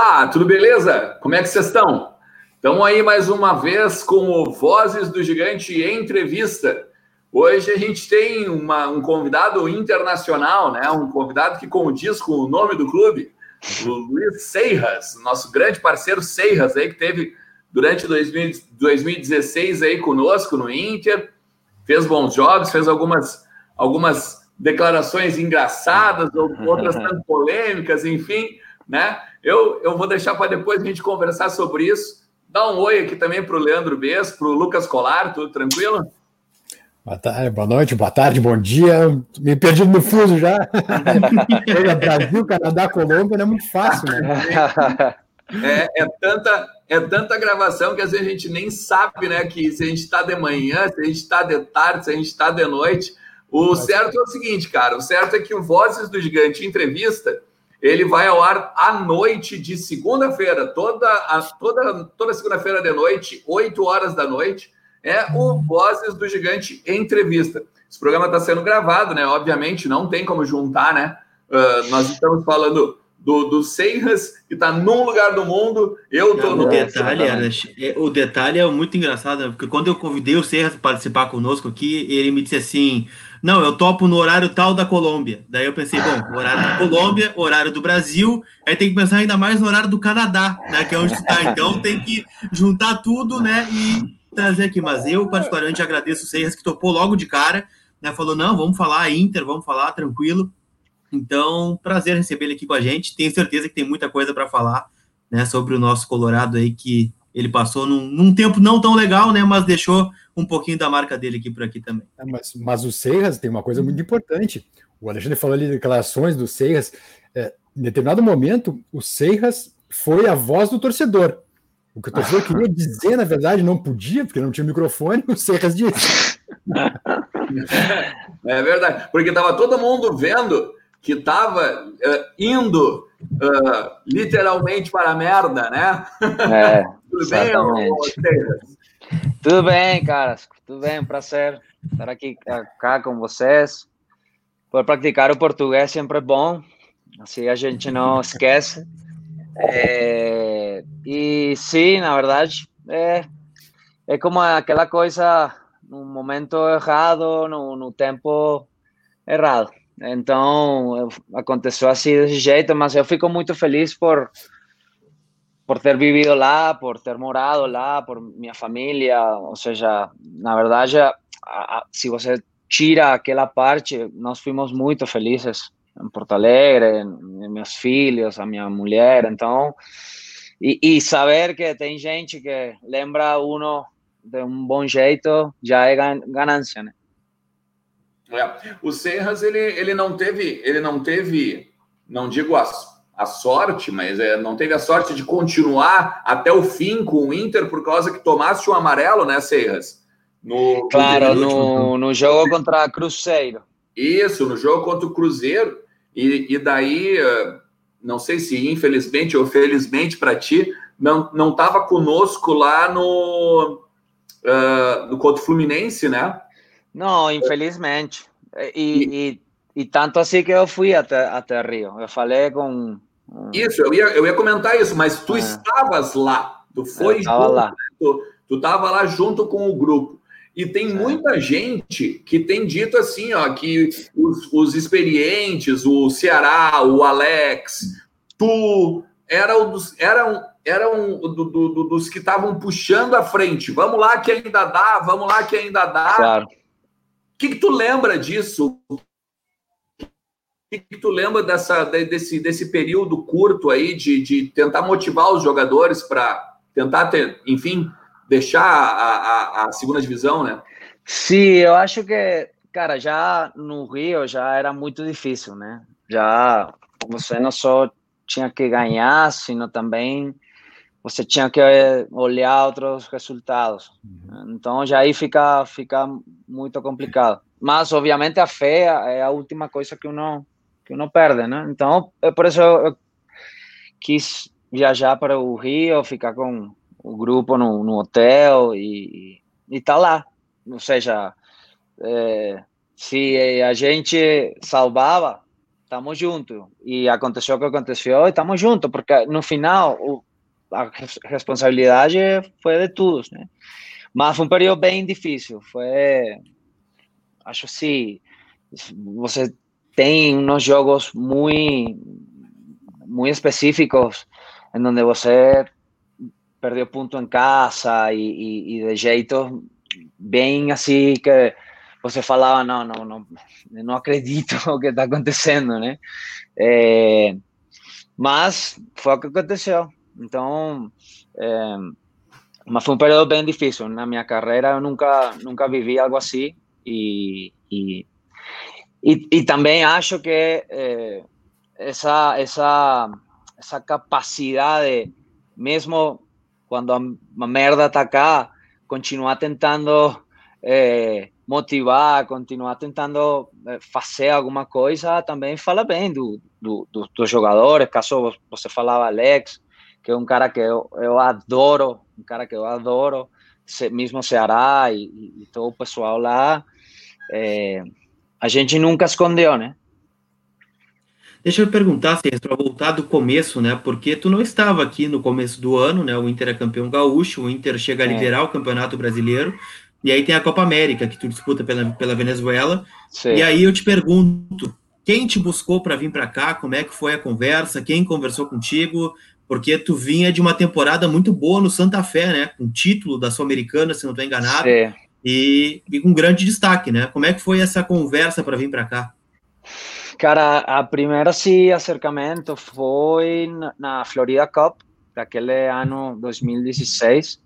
Olá, tudo beleza? Como é que vocês estão? Estamos aí mais uma vez com o Vozes do Gigante Entrevista. Hoje a gente tem uma, um convidado internacional, né? Um convidado que condiz com o nome do clube, o Luiz Seiras, nosso grande parceiro Seiras aí, que teve durante 2000, 2016 aí conosco no Inter, fez bons jogos, fez algumas, algumas declarações engraçadas, outras tanto polêmicas, enfim, né? Eu, eu vou deixar para depois a gente conversar sobre isso. Dá um oi aqui também para o Leandro Bess, para o Lucas Colar, tudo tranquilo? Boa tarde, boa noite, boa tarde, bom dia. Me perdi no fuso já. Brasil, Canadá, Colômbia, não é muito fácil, né? É, é, tanta, é tanta gravação que às vezes a gente nem sabe, né? Que se a gente está de manhã, se a gente está de tarde, se a gente está de noite. O certo é o seguinte, cara. O certo é que o Vozes do Gigante Entrevista ele vai ao ar à noite de segunda-feira, toda, a, toda, toda segunda-feira de noite, 8 horas da noite, é o Vozes do Gigante Entrevista. Esse programa está sendo gravado, né? Obviamente, não tem como juntar, né? Uh, nós estamos falando do, do Seiras, que está num lugar do mundo, eu estou no. O detalhe, é, o detalhe é muito engraçado, né? porque quando eu convidei o Seiras para participar conosco aqui, ele me disse assim não, eu topo no horário tal da Colômbia. Daí eu pensei, bom, horário da Colômbia, horário do Brasil, aí tem que pensar ainda mais no horário do Canadá, né? Que é onde está. Então tem que juntar tudo, né? E trazer aqui. Mas eu, particularmente, agradeço o Seiras que topou logo de cara, né? Falou, não, vamos falar Inter, vamos falar tranquilo. Então, prazer receber ele aqui com a gente. Tenho certeza que tem muita coisa para falar, né? Sobre o nosso Colorado aí que ele passou num, num, tempo não tão legal, né? Mas deixou um pouquinho da marca dele aqui por aqui também. É, mas, mas o Seiras tem uma coisa muito importante. O Alexandre falou ali de declarações do Seiras. É, em determinado momento, o Seiras foi a voz do torcedor. O que o torcedor queria dizer, na verdade, não podia, porque não tinha microfone, o Seiras disse. É verdade, porque estava todo mundo vendo que estava uh, indo uh, literalmente para a merda, né? É, Tudo bem, Tudo bem, caras. Tudo bem, prazer estar aqui cá com vocês. Por praticar o português sempre é bom, assim a gente não esquece. É, e sim, na verdade, é, é como aquela coisa no momento errado, no, no tempo errado. Então, aconteceu assim desse jeito, mas eu fico muito feliz por por ter vivido lá, por ter morado lá, por minha família, ou seja, na verdade, se você tira aquela parte, nós fomos muito felizes em Porto Alegre, em, meus filhos, a minha mulher, então, e, e, saber que tem gente que lembra uno de um bom jeito já é ganância, né? É. O Serras ele, ele não teve, ele não teve, não digo a, a sorte, mas é, não teve a sorte de continuar até o fim com o Inter por causa que tomasse o amarelo, né, Serras? No, claro, no, no jogo contra Cruzeiro. Isso, no jogo contra o Cruzeiro. E, e daí, eh, não sei se infelizmente ou felizmente para ti, não não estava conosco lá no, uh, no contra o Fluminense, né? Não, infelizmente. E, e, e, tanto assim que eu fui até, até Rio. Eu falei com. Isso, eu ia, eu ia comentar isso, mas tu é. estavas lá. Tu foi junto, lá. Tu, tu estava lá junto com o grupo. E tem muita gente que tem dito assim, ó, que os, os experientes, o Ceará, o Alex, tu eram dos, eram, eram do, do, dos que estavam puxando a frente. Vamos lá que ainda dá, vamos lá que ainda dá. Claro que, que tu lembra disso? O que, que tu lembra dessa, desse, desse período curto aí de, de tentar motivar os jogadores para tentar ter, enfim, deixar a, a, a, segunda divisão, né? Sim, eu acho que, cara, já no Rio já era muito difícil, né? Já você não só tinha que ganhar, sino também você tinha que eh, olhar outros resultados. Uhum. Então já aí fica fica muito complicado. Mas obviamente a fé é a última coisa que uno que uno perde, né? Então é por isso eu quis viajar para o Rio, ficar com o grupo no, no hotel e, e tá lá. Ou seja, é, se a gente salvava, estamos juntos. E aconteceu o que aconteceu e estamos juntos, porque no final o, a responsabilidade foi de todos, né? Mas foi um período bem difícil. Foi, acho assim, você tem uns jogos muito, muito específicos em onde você perdeu ponto em casa e de jeito bem assim que você falava, não, não, não, não acredito o que está acontecendo, né? É, mas foi o que aconteceu. Então, é, mas foi um período bem difícil. Na minha carreira nunca, nunca vivi algo assim e, e também acho que é, essa, essa, essa capacidade, mesmo quando a, merda está cá, continuar tentando é, motivar, continuar tentando eh, fazer alguma coisa, também fala bem do, do, do, dos jogadores. Caso você falava Alex, que é um cara que eu, eu adoro, um cara que eu adoro, mesmo Ceará e, e, todo o pessoal lá. É, a gente nunca escondeu, né? Deixa eu perguntar, se para voltar do começo, né? Porque tu não estava aqui no começo do ano, né? O Inter é campeão gaúcho, o Inter chega a é. liderar é. o Campeonato Brasileiro, e aí tem a Copa América, que tu disputa pela, pela Venezuela. Sim. E aí eu te pergunto, quem te buscou para vir para cá? Como é que foi a conversa? Quem conversou contigo? Porque tu vinha de uma temporada muito boa no Santa Fé, né? Com título da Sul-Americana, se não estou enganado. E, e com grande destaque, né? Como é que foi essa conversa para vir para cá? Cara, a primeira sim acercamento foi na Florida Cup, daquele ano 2016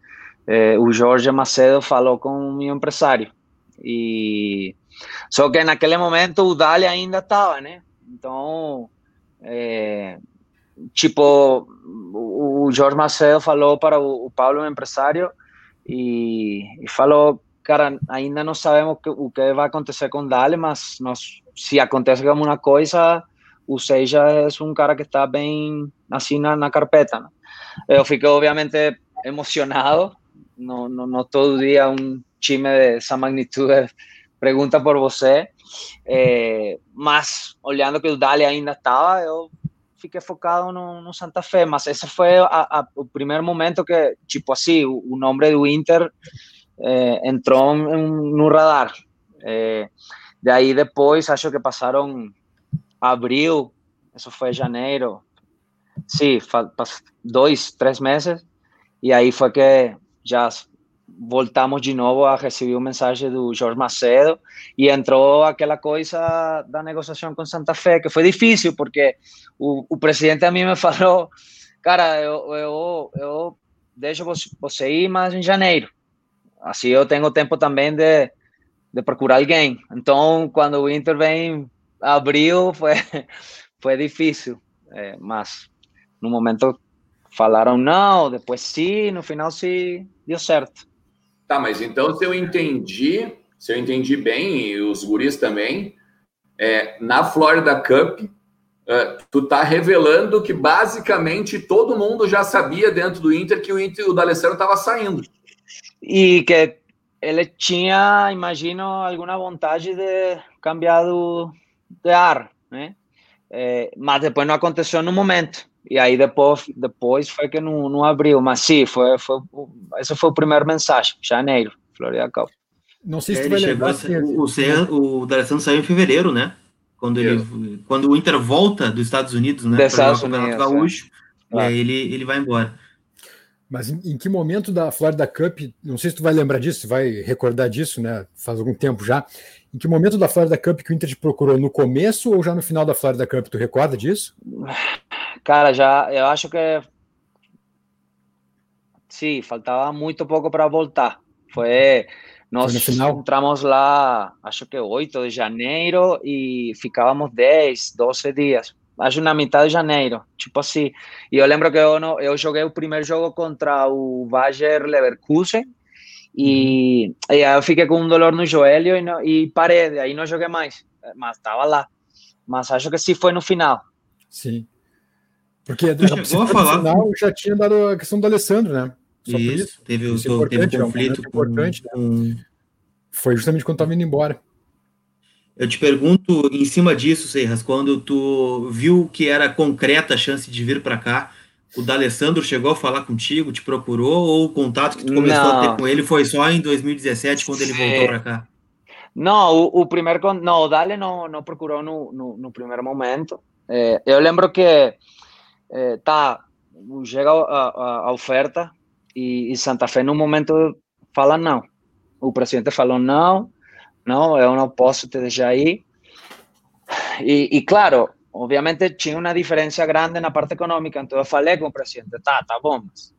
eh, o Jorge Macedo falou com o meu empresário. E só que naquele momento o Dali ainda estava, né? Então, é, tipo, o, Jorge Macedo falou para o, Paulo, o empresário, e, e, falou, cara, ainda não sabemos que, o que vai acontecer com Dali, mas nós, se acontece alguma coisa, o Seja é um cara que está bem assim na, na carpeta. Né? Eu fiquei, obviamente, emocionado, no, no, no todo dia um time dessa magnitude pergunta por você. É, mas olhando que o Dali ainda estava, eu fiquei focado no, no, Santa Fé. Mas esse foi a, a, o primeiro momento que, tipo assim, o, o nome do Inter é, entrou no radar. É, de aí depois, acho que passaram abril, isso foi janeiro, sim, dois, três meses, e aí foi que já voltamos de novo a receber uma mensagem do Jorge Macedo. E entrou aquela coisa da negociação com Santa Fé, que foi difícil, porque o, o presidente a mim me falou, cara, eu, eu, eu deixo você ir mais em janeiro, assim eu tenho tempo também de, de procurar alguém. Então, quando o Inter vem abril, foi, foi difícil, é, mas no momento falaram não, depois sim, no final sim, deu certo. Tá, mas então se eu entendi, se eu entendi bem, e os guris também, é, na Florida Cup, uh, tu tá revelando que basicamente todo mundo já sabia dentro do Inter que o Inter, o D'Alessandro estava saindo. E que ele tinha, imagino, alguma vontade de cambiar do, de ar, né? É, mas depois não aconteceu no momento. E aí depois, depois foi que não, não abriu, mas sim, foi, foi, essa foi a primeira mensagem, janeiro, Florida Cup. Não sei se tu vai lembrar. Assim, o, o, o D'Alessandro saiu em fevereiro, né? Quando, ele, quando o Inter volta dos Estados Unidos, né? Para o Campeonato Gaúcho, é. e aí ele, ele vai embora. Mas em, em, que momento da Florida Cup, não sei se tu vai lembrar disso, vai recordar disso, né? Faz algum tempo já. Em que momento da Florida Cup que o Inter te procurou? No começo ou já no final da Florida Cup? Tu recorda disso? Cara, já eu acho que sim, faltava muito pouco para voltar. Foi nós Foi entramos lá, acho que 8 de janeiro e ficávamos 10, 12 dias. Acho na metade de janeiro, tipo assim. E eu lembro que eu, não, eu joguei o primeiro jogo contra o Bayer Leverkusen e, e aí eu fiquei com um dolor no joelho e, não, e parei, aí não joguei mais, mas estava lá. Mas acho que sim foi no final. Sim. Porque tu chegou a falar final, já tinha dado a questão do Alessandro, né? Só isso, isso. teve, isso é teve um conflito é um importante. Com... Né? Foi justamente quando estava indo embora. Eu te pergunto, em cima disso, Serras, quando tu viu que era concreta a chance de vir para cá, o D'Alessandro chegou a falar contigo, te procurou, ou o contato que tu começou não. a ter com ele foi só em 2017, quando ele voltou para cá? Não, o, o primeiro... Não, o Dale não, não procurou no, no, no primeiro momento. É, eu lembro que, é, tá, chega a, a, a oferta e, e, Santa Fé, no momento, fala não. O presidente falou não, não, eu não posso te deixar aí. E, claro, obviamente tinha uma diferença grande na parte econômica, então eu falei com o presidente, tá, tá bom, mas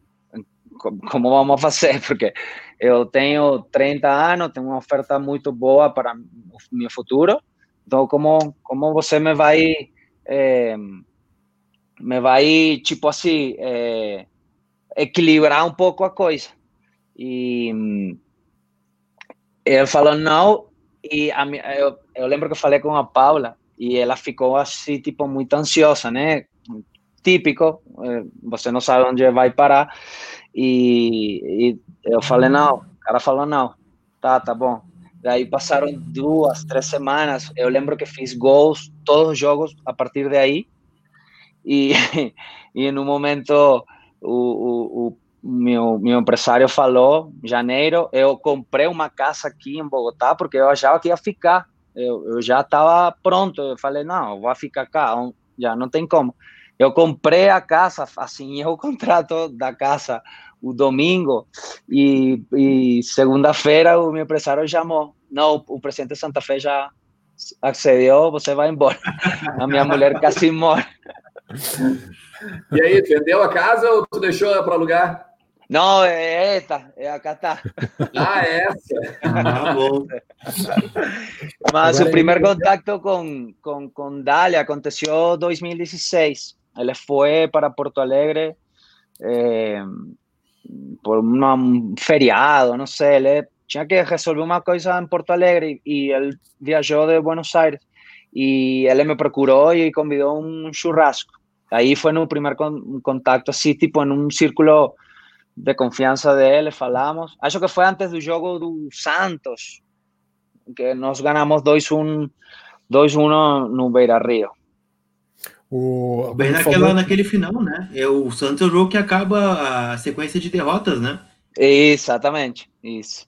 como vamos fazer? Porque eu tenho 30 anos, tenho uma oferta muito boa para o meu futuro, então como, como você me vai, é, me vai, tipo assim, é, equilibrar um pouco a coisa? E ele falou não, e a, eu, eu lembro que eu falei com a Paula, e ela ficou assim, tipo, muito ansiosa, né? Típico, eh, você não sabe onde vai parar. E, e eu falei, não, o cara falou, não, tá, tá bom. Daí passaram duas, três semanas. Eu lembro que fiz gols, todos os jogos a partir daí. E, e no momento o, o, o meu, meu empresário falou, janeiro, eu comprei uma casa aqui em Bogotá porque eu achava que ia ficar eu, eu já estava pronto. Eu falei, não, vou ficar cá, já não tem como. Eu comprei a casa, assinei o contrato da casa o domingo e, e segunda-feira o meu empresário chamou. Não, o presidente de Santa Fé já accedeu, você vai embora. A minha mulher quase morre. E aí, vendeu a casa ou tu deixou para alugar? Não, é esta, é a Catá. Ah, é essa. Ah, bom. Mas Agora o primeiro é... contato com, com, com Dália aconteceu em 2016. Ele foi para Porto Alegre é, por um feriado, não sei. Ele tinha que resolver uma coisa em Porto Alegre e ele viajou de Buenos Aires. E ele me procurou e convidou um churrasco. Aí foi no primeiro contato, assim, tipo, em um círculo de confiança dele, falamos. Acho que foi antes do jogo do Santos, que nós ganhamos 2-1 no Beira Rio. O, Bem naquela, falou... naquele final, né? É o Santos é o jogo que acaba a sequência de derrotas, né? Exatamente, isso.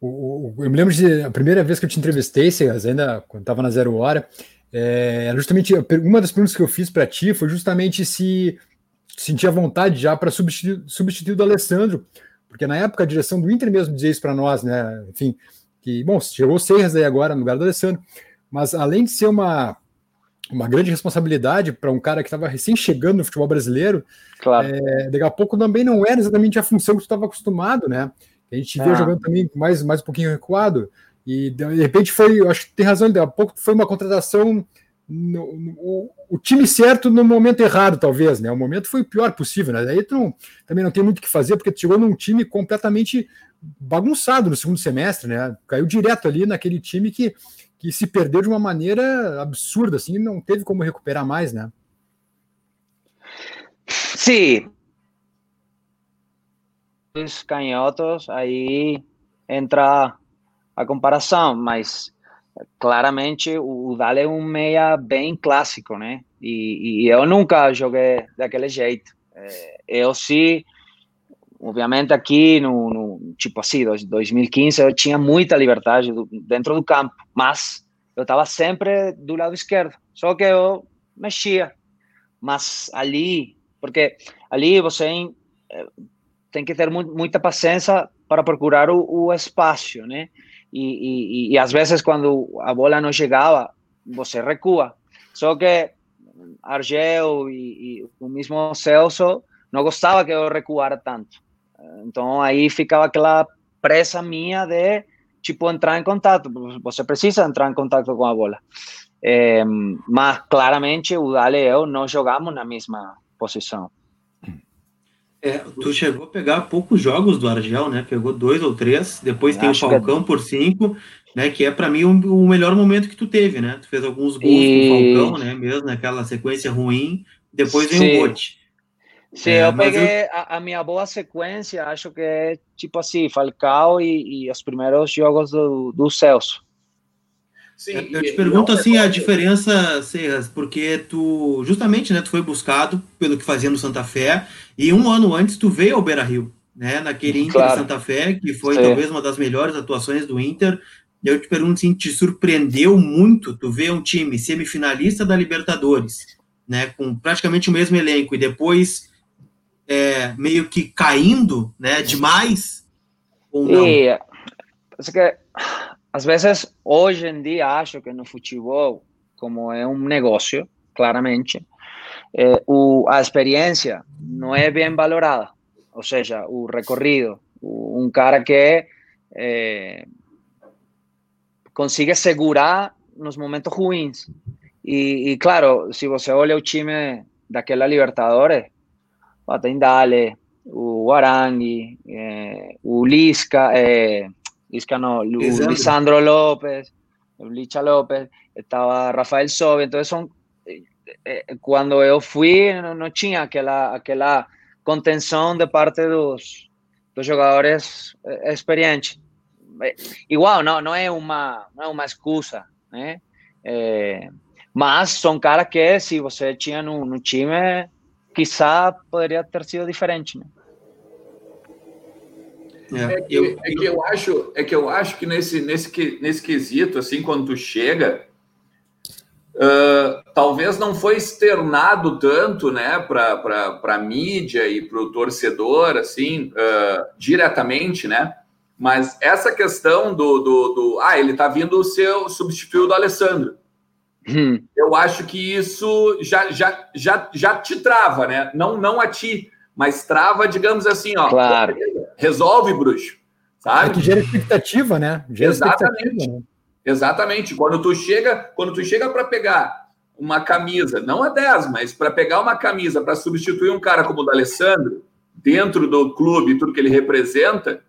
O, o, eu me lembro de a primeira vez que eu te entrevistei, Cegas, ainda quando estava na Zero Hora, é, justamente uma das perguntas que eu fiz para ti foi justamente se sentia vontade já para substituir, substituir o do Alessandro, porque na época a direção do Inter mesmo dizia isso para nós, né? Enfim, que, bom, chegou o Serras aí agora no lugar do Alessandro, mas além de ser uma, uma grande responsabilidade para um cara que estava recém chegando no futebol brasileiro, claro. é, daqui a pouco também não era exatamente a função que tu estava acostumado, né? A gente via ah. jogando também mais, mais um pouquinho recuado, e de repente foi, eu acho que tem razão, daqui a pouco foi uma contratação no, no, o time certo no momento errado, talvez, né? O momento foi o pior possível, né? Aí tu não, também não tem muito o que fazer, porque tu chegou num time completamente bagunçado no segundo semestre, né? Caiu direto ali naquele time que, que se perdeu de uma maneira absurda, assim, não teve como recuperar mais, né? Sim. Os canhotos, aí entra a comparação, mas claramente o Dale é um meia bem clássico, né? E, e eu nunca joguei daquele jeito. É, eu sim, obviamente aqui no, no, tipo assim, 2015 eu tinha muita liberdade dentro do campo, mas eu estava sempre do lado esquerdo. Só que eu mexia, mas ali, porque ali você eh, tem que ter muita paciência para procurar o, o espaço, né? E, e, e às vezes quando a bola não chegava, você recua. Só que Argel e, e o mesmo Celso não gostava que eu recuara tanto. Então aí ficava aquela pressa minha de tipo entrar em contato. Você precisa entrar em contato com a bola. É, mas claramente o Dale e eu não jogamos na mesma posição. É, tu chegou a pegar poucos jogos do Argel, né? Pegou dois ou três. Depois tem o Falcão que... por cinco, né? Que é para mim o, o, melhor momento que tu teve, né? Tu fez alguns gols e... com o Falcão, né? Mesmo naquela sequência ruim. Depois vem Sim. o Bote. Sim, é, eu peguei eu... A, a, minha boa sequência, acho que é tipo assim, Falcão e, e os primeiros jogos do, do Celso. Sim, eu te pergunto assim a diferença, Serras, porque tu justamente, né, tu foi buscado pelo que fazia no Santa Fé e um ano antes tu veio ao Beira Rio, né, naquele Inter claro. Santa Fé que foi Sim. talvez uma das melhores atuações do Inter. Eu te pergunto assim, te surpreendeu muito tu ver um time semifinalista da Libertadores, né, com praticamente o mesmo elenco e depois é, meio que caindo, né, demais ou não? E, que às vezes, hoje em dia, acho que no futebol, como é um negócio, claramente, é, o, a experiência não é bem valorada. Ou seja, o recorrido. O, um cara que é, consiga segurar nos momentos ruins. E, e, claro, se você olha o time daquela Libertadores, tem Dale, o Arangue, é, o Lisca, é, Liscano, Lisandro López, Licha López, estaba Rafael Sobe, entonces son, eh, eh, cuando yo fui no, no tinha aquela, aquela contenção de parte dos, dos jogadores eh, experientes. Igual, não, não é uma, não é uma excusa, né? É, mas são caras que se você tinha no, no time, quizá poderia ter sido diferente, né? É, é, que, eu, é que eu acho, é que eu acho que nesse, nesse, nesse quesito, assim, quando tu chega, uh, talvez não foi externado tanto, né, para a mídia e para o torcedor, assim, uh, diretamente, né? Mas essa questão do, do, do ah, ele está vindo ser o substituto do Alessandro. Hum. Eu acho que isso já, já, já, já te trava, né? Não, não a ti, mas trava, digamos assim, ó. Claro resolve, bruxo. Sabe? É que gera expectativa, né? Gera Exatamente. Expectativa, né? Exatamente. Quando tu chega, quando tu chega para pegar uma camisa, não a 10, mas para pegar uma camisa para substituir um cara como o da Alessandro, dentro do clube, tudo que ele representa,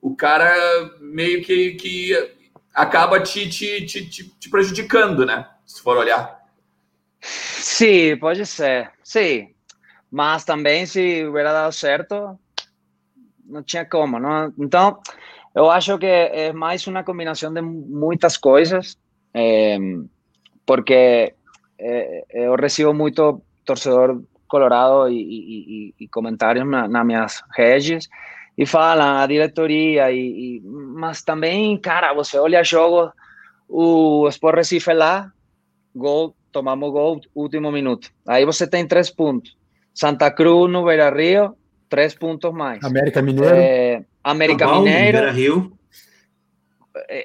o cara meio que, que acaba te, te, te, te, prejudicando, né? Se for olhar. Sim, pode ser. Sim. Mas também, se hubiera dado certo, não tinha como, não? Então, eu acho que é mais uma combinação de muitas coisas, é, porque é, eu recebo muito torcedor colorado e, e, e comentários na, nas minhas redes e falam a diretoria e, mas também cara você olha jogo o Sport Recife lá gol tomamos gol último minuto aí você tem três pontos Santa Cruz no Beira Rio três pontos mais. América Mineiro. É, América Paulo, Mineiro. Rio.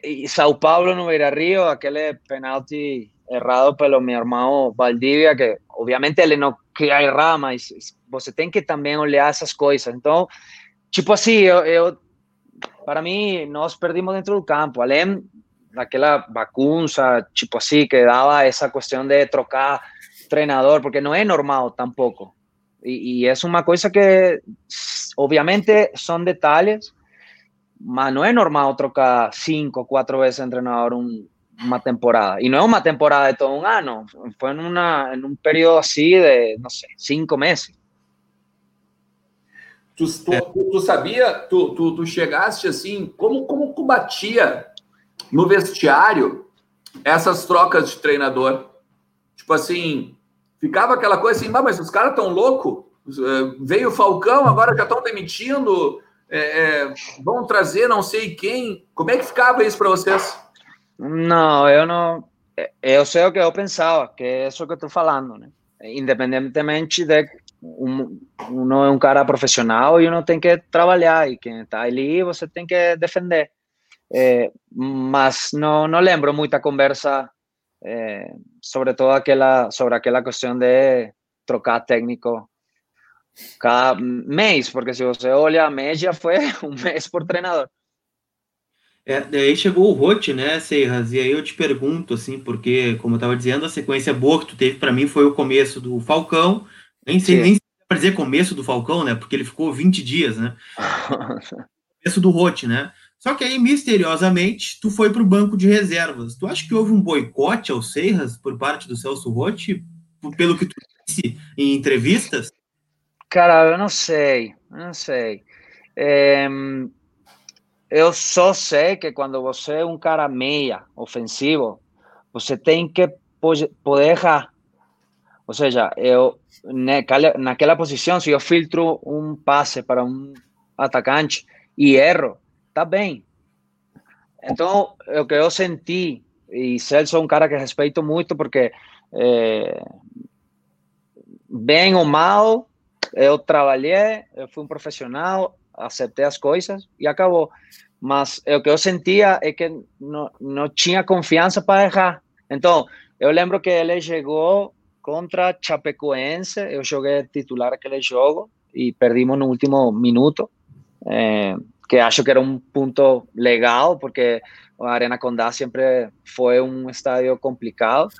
E São Paulo no Beira Rio, aquele penalti errado pelo meu irmão Valdivia, que obviamente ele não queria errar, mas você tem que também olhar essas coisas. Então, tipo assim, eu, eu para mim, nós perdimos dentro do campo, além daquela bagunça, tipo assim, que dava essa questão de trocar treinador, porque não é normal tampouco. Y, y, es una cosa que obviamente son detalles, mas no es normal trocar cinco, cuatro veces entrenador un, una temporada. Y no es una temporada de todo un año, fue en, una, en un periodo así de, no sé, cinco meses. Tu, tu, tu sabia, tu, tu, tu chegaste assim, como, como combatia no vestiário essas trocas de treinador? Tipo assim, ficava aquela coisa assim, mas os caras tão loucos, é, veio o Falcão, agora já estão demitindo, é, é, vão trazer não sei quem. Como é que ficava isso para vocês? Não, eu não. Eu sei o que eu pensava, que é isso que eu estou falando, né? Independentemente de um, um é um cara profissional e uno tem que trabalhar e quem está ali você tem que defender. É, mas não, não lembro muita conversa eh, sobre todo aquella, sobre aquella cuestión de trocar técnico cada mês, porque se você olha, a média foi um mês por treinador. É, daí chegou o Rote, né, Serras? E aí eu te pergunto, assim, porque, como eu estava dizendo, a sequência boa que tu teve para mim foi o começo do Falcão. Nem sei, Sim. nem para dizer começo do Falcão, né? Porque ele ficou 20 dias, né? começo do Rote, né? Só que aí, misteriosamente, tu foi para o banco de reservas. Tu acha que houve um boicote ao Serras por parte do Celso Rotti, pelo que tu disse em entrevistas? Cara, eu não sei, eu não sei. É, eu só sei que quando você é um cara meia ofensivo, você tem que poder errar. Ou seja, eu naquela, naquela posição, se eu filtro um passe para um atacante e erro, tá bem. Então, o que eu senti, e Celso é um cara que respeito muito, porque é, bem ou mal, eu trabalhei, eu fui um profissional, aceitei as coisas e acabou. Mas o que eu sentia é que não, não tinha confiança para errar. Então, eu lembro que ele chegou contra Chapecoense, eu joguei titular aquele jogo e perdimos no último minuto, eh, que acho que era um ponto legal, porque a Arena Condá sempre foi um estádio complicado.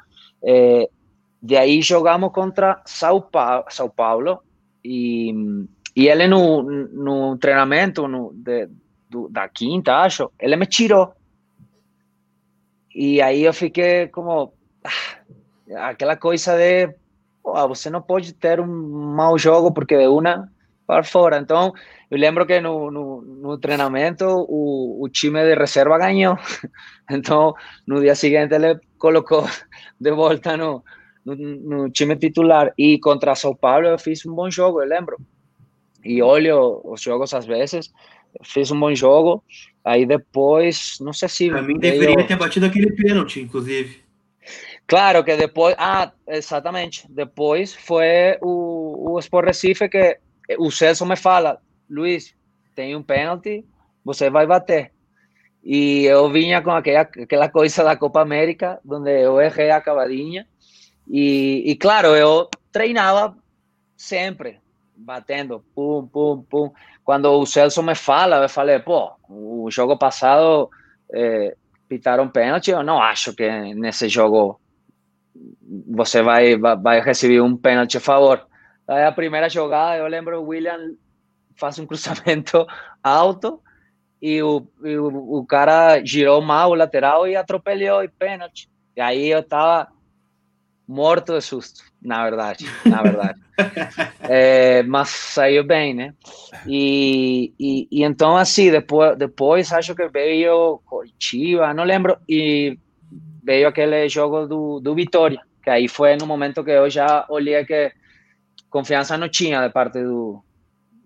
Eh, de aí jogamos contra São Paulo, São Paulo e, e ele no, no treinamento no, de, do, da quinta, acho, ele me tirou. E aí eu fiquei como ah, aquela coisa de oh, você não pode ter um mau jogo porque de uma para fora. Então, eu lembro que no, no, no treinamento o, o, time de reserva ganhou. Então, no dia seguinte ele colocou de volta no, no, no time titular. E contra São Paulo eu fiz um bom jogo, eu lembro. E olho os jogos às vezes, fiz um bom jogo. Aí depois, não sei se. Para mim, deveria ter batido aquele pênalti, inclusive. Claro que depois. Ah, exatamente. Depois foi o, o Sport Recife que o Celso me fala: Luiz, tem um pênalti, você vai bater. E eu vinha com aquela, aquela coisa da Copa América, onde eu errei a cavadinha. E, e claro, eu treinava sempre, batendo, pum, pum, pum. Quando o Celso me fala, eu falei, pô, o jogo passado é, pitaram pênalti, eu não acho que nesse jogo você vai, vai receber um pênalti a favor. Aí a primeira jogada, eu lembro o William faz um cruzamento alto e o, e o, o cara girou mal o lateral e atropelou e pênalti. E aí eu tava morto de susto, na verdade, na verdade. é, mas saiu bem, né? E, e, e, então, assim, depois, depois acho que veio Curitiba, não lembro, e veio aquele jogo do, do Vitória, que aí foi no momento que eu já olhei que confiança não tinha de parte do,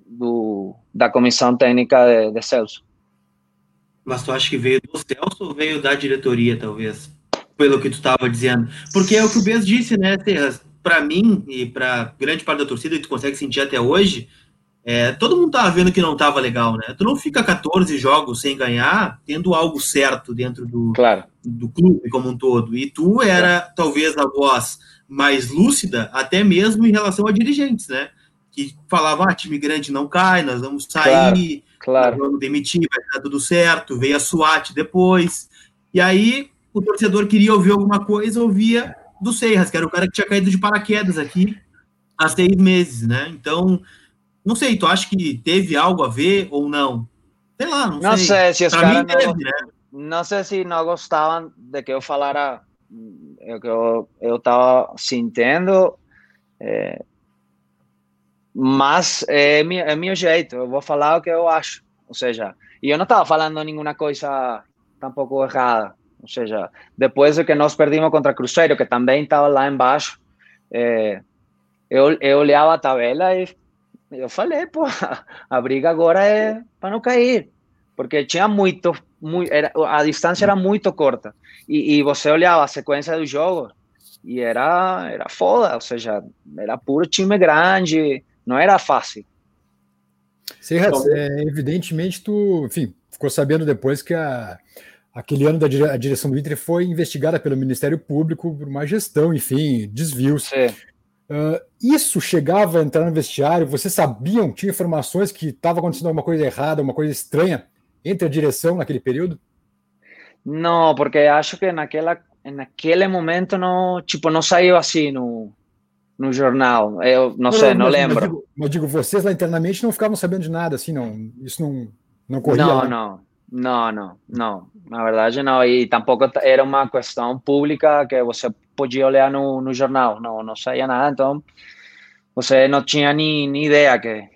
do da comissão técnica de, de Celso. Mas tu acha que veio do Celso ou veio da diretoria, talvez? pelo que tu estava dizendo. Porque é o que o Bez disse, né, Terras? Para mim e para grande parte da torcida, que tu consegue sentir até hoje, é, todo mundo tava vendo que não tava legal, né? Tu não fica 14 jogos sem ganhar, tendo algo certo dentro do, claro. do clube como um todo. E tu era talvez a voz mais lúcida, até mesmo em relação a dirigentes, né? Que falavam, ah, time grande não cai, nós vamos sair, claro, claro. vamos demitir, vai dar tudo certo, veio a SWAT depois. E aí o torcedor queria ouvir alguma coisa, ouvia do Seiras, que era o cara que tinha caído de paraquedas aqui há seis meses, né? Então, não sei, tu acha que teve algo a ver ou não? Sei lá, não, não sei. sei se os caras não, né? não sei se não gostavam de que eu falara o que eu, eu tava sentindo, é, mas é, é meu jeito, eu vou falar o que eu acho, ou seja, e eu não estava falando nenhuma coisa tampouco errada, ou seja, depois do que nós perdimos contra Cruzeiro, que também estava lá embaixo, é, eu, eu olhava a tabela e eu falei, pô, a briga agora é para não cair, porque tinha muito, muito era, a distância era muito corta. E, e você olhava a sequência do jogo e era, era foda, ou seja, era puro time grande, não era fácil. Serras, é, evidentemente tu, enfim, ficou sabendo depois que a, Aquele ano da dire a direção do Inter foi investigada pelo Ministério Público por uma gestão, enfim, desvios. Uh, isso chegava a entrar no vestiário? Vocês sabiam, tinha informações que estava acontecendo alguma coisa errada, uma coisa estranha entre a direção naquele período? Não, porque acho que naquela, naquele momento não, tipo, não saiu assim no, no jornal. Eu não, não sei, não, mas, lembro. Mas digo, mas digo, vocês lá internamente não ficavam sabendo de nada, assim, não? Isso não, não corria? Não, lá. não. Não, não, não. Na verdade, não. E tampouco era uma questão pública que você podia olhar no, no jornal. Não, não saía nada. Então, você não tinha nem, nem ideia que,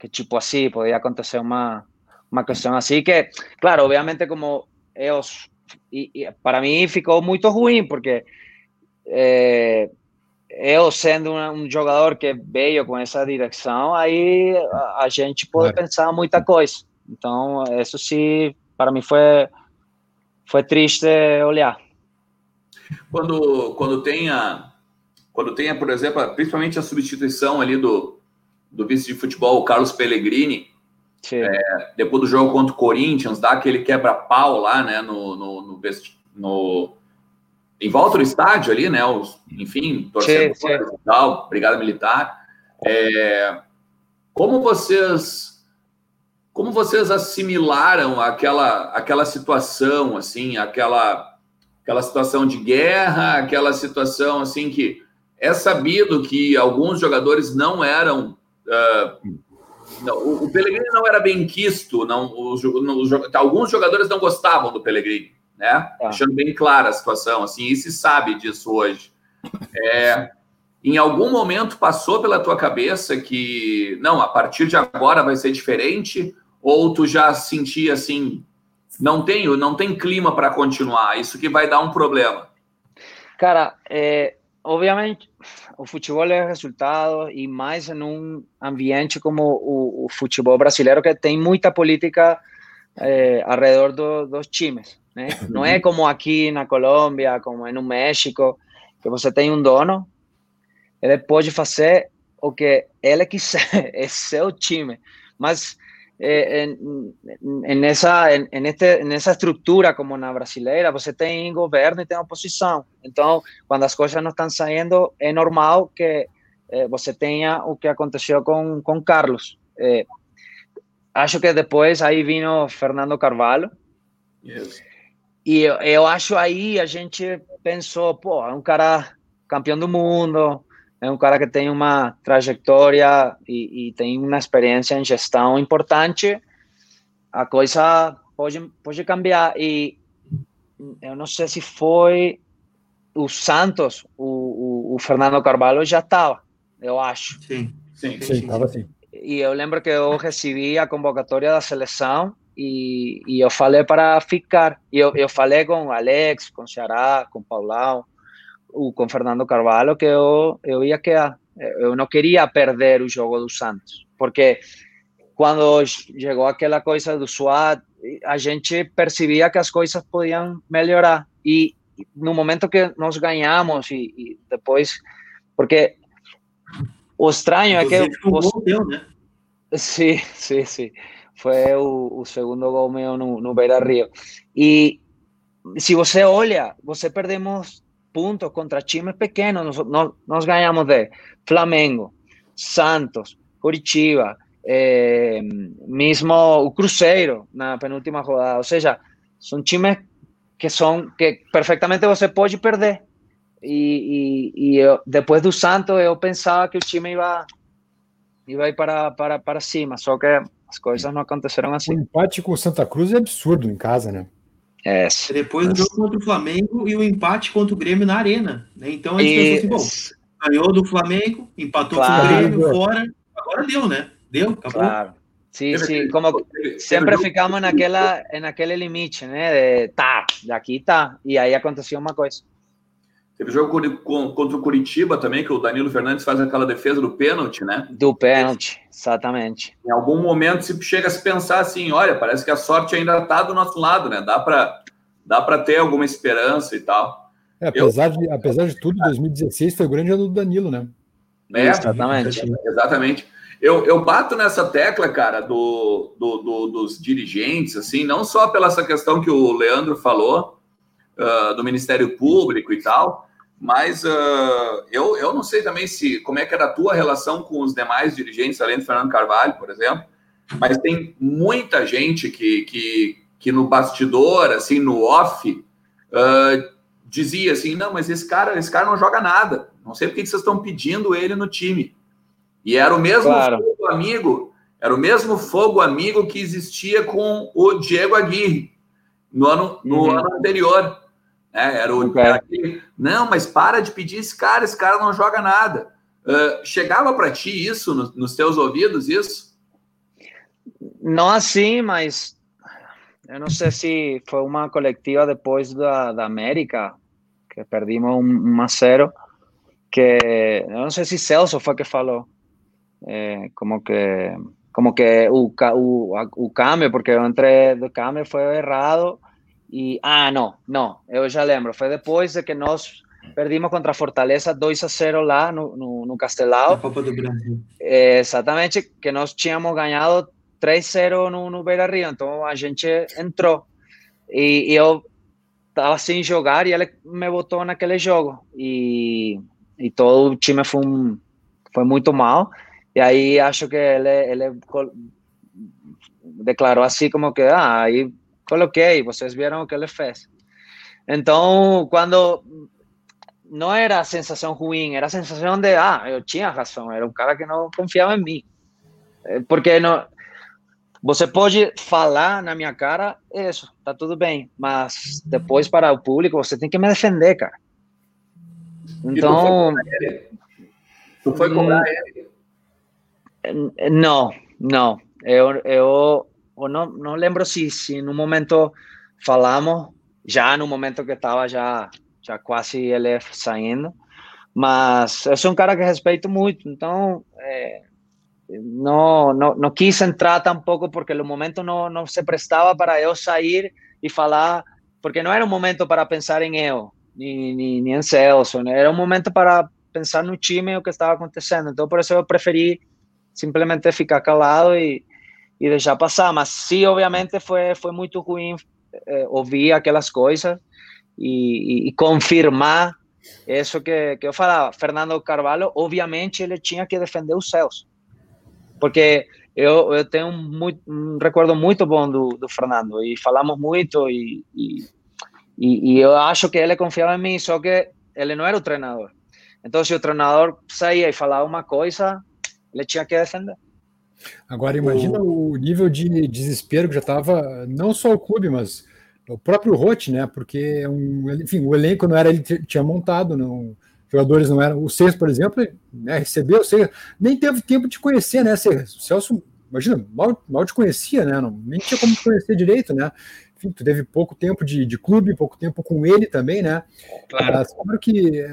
que, tipo assim, podia acontecer uma, uma questão assim. Que, claro, obviamente, como eles e, e para mim ficou muito ruim, porque eu sendo um, um, jogador que veio com essa direção, aí a, a gente pode claro. pensar muita coisa. Então, isso sim, para mim foi, foi triste olhar. Quando, quando tenha, quando tenha, por exemplo, principalmente a substituição ali do, do vice de futebol, o Carlos Pellegrini, é, depois do jogo contra o Corinthians, dá aquele quebra-pau lá, né, no, no, no, no, em volta do estádio ali, né, os, enfim, torcedores e tal, brigada militar. É, como vocês como vocês assimilaram aquela aquela situação assim, aquela aquela situação de guerra, aquela situação assim que é sabido que alguns jogadores não eram uh, não, o, o Pellegrini não era bem quisto, não, os, os, alguns jogadores não gostavam do Pellegrini, né? É. Deixando bem clara a situação, assim, e se sabe disso hoje. É, em algum momento passou pela tua cabeça que, não, a partir de agora vai ser diferente, ou tu já sentia assim, não tenho, não tem clima para continuar, isso que vai dar um problema? Cara, é, obviamente, o futebol é resultado e mais em um ambiente como o, o futebol brasileiro que tem muita política é, alrededor do, dos times. Né? Não é como aqui na Colômbia, como é no México, que você tem um dono, ele pode fazer o que ele quiser, é seu time. Mas eh, en, en, esa, en, este, en esa estrutura como na brasileira, você tem governo e tem oposição. Então, quando as coisas não estão saindo, é normal que eh, você tenha o que aconteceu com, com Carlos. Eh, acho que depois aí vino Fernando Carvalho. Yes. E eu, eu acho aí a gente pensou, pô, é um cara campeão do mundo, é um cara que tem uma trajetória e, e, tem uma experiência em gestão importante, a coisa pode, pode cambiar. E eu não sei se foi o Santos, o, o, o Fernando Carvalho já estava, eu acho. Sim, sim, estava sim, sim. E eu lembro que eu recebi a convocatória da seleção e, e eu falei para ficar. E eu, eu falei com Alex, com Ceará, com Paulão, o, com Fernando Carvalho que eu, eu ia quedar. Eu não queria perder o jogo do Santos, porque quando chegou aquela coisa do SWAT, a gente percebia que as coisas podiam melhorar. E no momento que nós ganhamos e, e depois, porque o estranho é que os, teu, né? Sim, sim, sim. Foi o, o segundo gol meu no, no Beira Rio. E se você olha, você perdemos puntos contra times pequenos. Nós, nós, nós ganhamos de Flamengo, Santos, Curitiba, eh, mesmo o Cruzeiro na penúltima rodada. Ou seja, são times que são que perfeitamente você pode perder. E, e, e eu, depois do Santos eu pensava que o time ia, ia ir para, para, para cima, só que as coisas não aconteceram assim. O empate com o Santa Cruz é absurdo em casa, né? É. Depois do jogo contra o Flamengo e o empate contra o Grêmio na Arena. Né? Então a gente pensou assim, bom, ganhou do Flamengo, empatou claro. com o Grêmio fora, agora deu, né? Deu, acabou. Claro. Sim, sim, como sempre ficamos naquela, naquele limite, né? De, tá, daqui tá. E aí aconteceu uma coisa. Teve jogo contra o Curitiba também, que o Danilo Fernandes faz aquela defesa do pênalti, né? Do pênalti, exatamente. Em algum momento se chega a se pensar assim, olha, parece que a sorte ainda está do nosso lado, né? Dá para dá para ter alguma esperança e tal. É, apesar, Eu... de, apesar de tudo, 2016 foi o grande ano do Danilo, né? É, exatamente. Exatamente. Eu, eu bato nessa tecla, cara, do, do, do, dos dirigentes, assim, não só pela essa questão que o Leandro falou, uh, do Ministério Público e tal, mas uh, eu, eu não sei também se como é que era a tua relação com os demais dirigentes, além do Fernando Carvalho, por exemplo. Mas tem muita gente que, que, que no bastidor, assim, no off, uh, dizia assim: não, mas esse cara, esse cara não joga nada. Não sei por que vocês estão pedindo ele no time. E era o mesmo claro. fogo amigo, era o mesmo fogo amigo que existia com o Diego Aguirre no ano, no uhum. ano anterior. Né? Era o era aquele, não, mas para de pedir esse cara, esse cara não joga nada. Uh, chegava para ti isso no, nos teus ouvidos, isso? Não assim, mas eu não sei se foi uma coletiva depois da, da América, que perdimos um, um a zero, que eu não sei se Celso foi que falou, é, como que como que o, o, o cambio, porque eu entrei do cambio foi errado, e, ah, não, não, eu já lembro, foi depois de que nós perdimos contra a Fortaleza 2 a 0 lá no, no, no Castelao. Copa do Brasil. É, exatamente, que nós tínhamos ganhado 3-0 no, no Beira Rio, então a gente entrou. E, e eu estava sem jogar e ele me botou naquele jogo. E, e todo o time foi, um, foi muito mal. E aí acho que ele, ele declarou assim como que, ah, aí coloquei, vocês viram o que ele fez. Então, quando não era a sensação ruim, era a sensação de, ah, eu tinha razão, era um cara que não confiava em mim. Eh, porque não, você pode falar na minha cara, isso, tá tudo bem, mas depois para o público você tem que me defender, cara. Então. Tu foi cobrar ele? Não, não. Eu, eu, eu não, não lembro se, se no momento falamos, já no momento que estava já, já quase ele saindo, mas eu sou um cara que respeito muito, então. É, no, no, no quise entrar tampoco porque el momento no, no se prestaba para yo salir y falar, porque no era un momento para pensar en eu, ni, ni, ni en Celso, era un momento para pensar no time o que estava acontecendo. Então, por isso eu preferi simplesmente ficar calado e, e deixar passar. Mas sim, obviamente foi, foi muito ruim eh, ouvir aquelas coisas e, e, e, confirmar isso que, que eu falava. Fernando Carvalho, obviamente, ele tinha que defender o Celso porque eu, eu tenho muito, um recuerdo muito bom do, do Fernando e falamos muito e, e, e, eu acho que ele confiava em mim, só que ele não era o treinador. Então, se o treinador saía e falava uma coisa, ele tinha que defender. Agora, imagina o, o nível de desespero que já estava, não só o clube, mas o próprio Roth, né? Porque, é um, enfim, o elenco não era ele tinha montado, não jogadores não eram. O Seis, por exemplo, né, recebeu, Seis, nem teve tempo de conhecer, né? O Celso, imagina, mal, mal te conhecia, né? Não, nem tinha como te conhecer direito, né? Enfim, tu teve pouco tempo de, de clube, pouco tempo com ele também, né? Claro. Mas, claro que.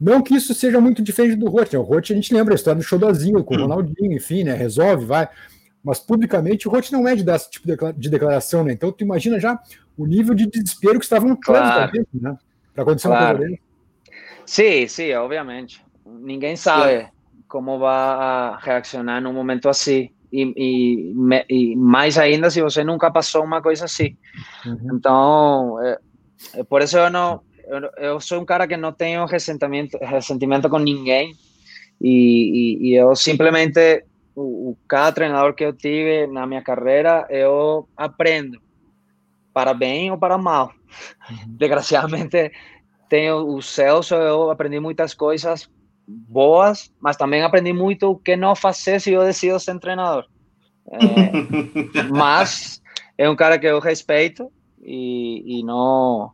Não que isso seja muito diferente do Roth, né? O Roth a gente lembra a história do Xodozinho com o hum. Ronaldinho, enfim, né? Resolve, vai. Mas publicamente o Roth não é de dar esse tipo de declaração, né? Então tu imagina já o nível de desespero que estavam no claro. né? Para acontecer claro. uma coisa. Sí, sí, obviamente. Ninguém sabe como va a reaccionar num momento assim. E, e, e, mais ainda se você nunca passou uma coisa assim. Uhum. Então, é, é, por isso eu não. Eu, eu, sou um cara que não tenho ressentimento, ressentimento com ninguém. E, e eu simplesmente, o, o, cada treinador que eu tive na minha carreira, eu aprendo. Para bem ou para mal. Uhum. Desgraciadamente, tenho o Celso, eu aprendi muitas coisas boas, mas também aprendi muito o que não fazer se eu decido ser treinador. É, mas é um cara que eu respeito e, e não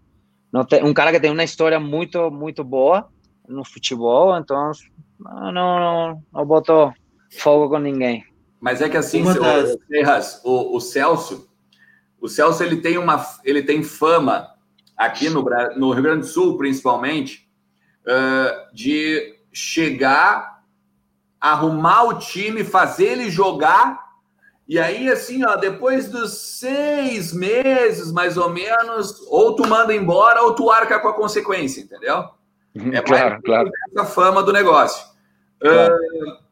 tem, um cara que tem uma história muito muito boa no futebol, então não não, não boto fogo com ninguém. Mas é que assim, das... o, o Celso, o Celso ele tem uma ele tem fama aqui no, no Rio Grande do Sul, principalmente, uh, de chegar, arrumar o time, fazer ele jogar, e aí, assim, ó, depois dos seis meses, mais ou menos, ou tu manda embora ou tu arca com a consequência, entendeu? Uhum, é claro, claro. essa fama do negócio. Claro. Uh,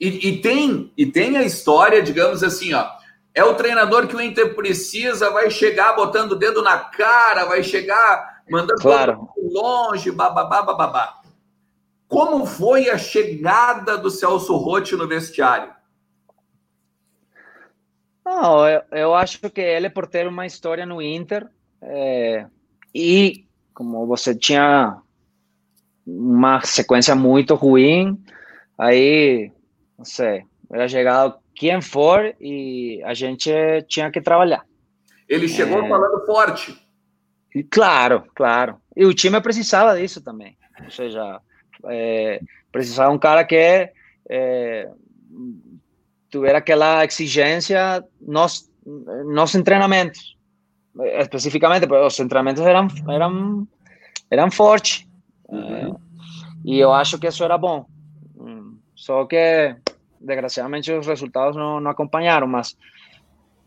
e, e, tem, e tem a história, digamos assim, ó, é o treinador que o Inter precisa, vai chegar botando o dedo na cara, vai chegar mandando claro. longe, bababá, bababá. Como foi a chegada do Celso Rotti no vestiário? Não, eu, eu, acho que ele, por ter uma história no Inter, é, e como você tinha uma sequência muito ruim, aí, não sei, era chegado quem for e a gente tinha que trabalhar. Ele chegou é... falando forte. Claro, claro. E o time precisava disso também. Ou seja, é, precisava um cara que é, tivesse aquela exigência nos, nos treinamentos. especificamente, os treinamentos eram, eram, eram fortes. Uhum. e eu acho que isso era bom. Só que, desgraciadamente, os resultados não, não acompanharam. Mas,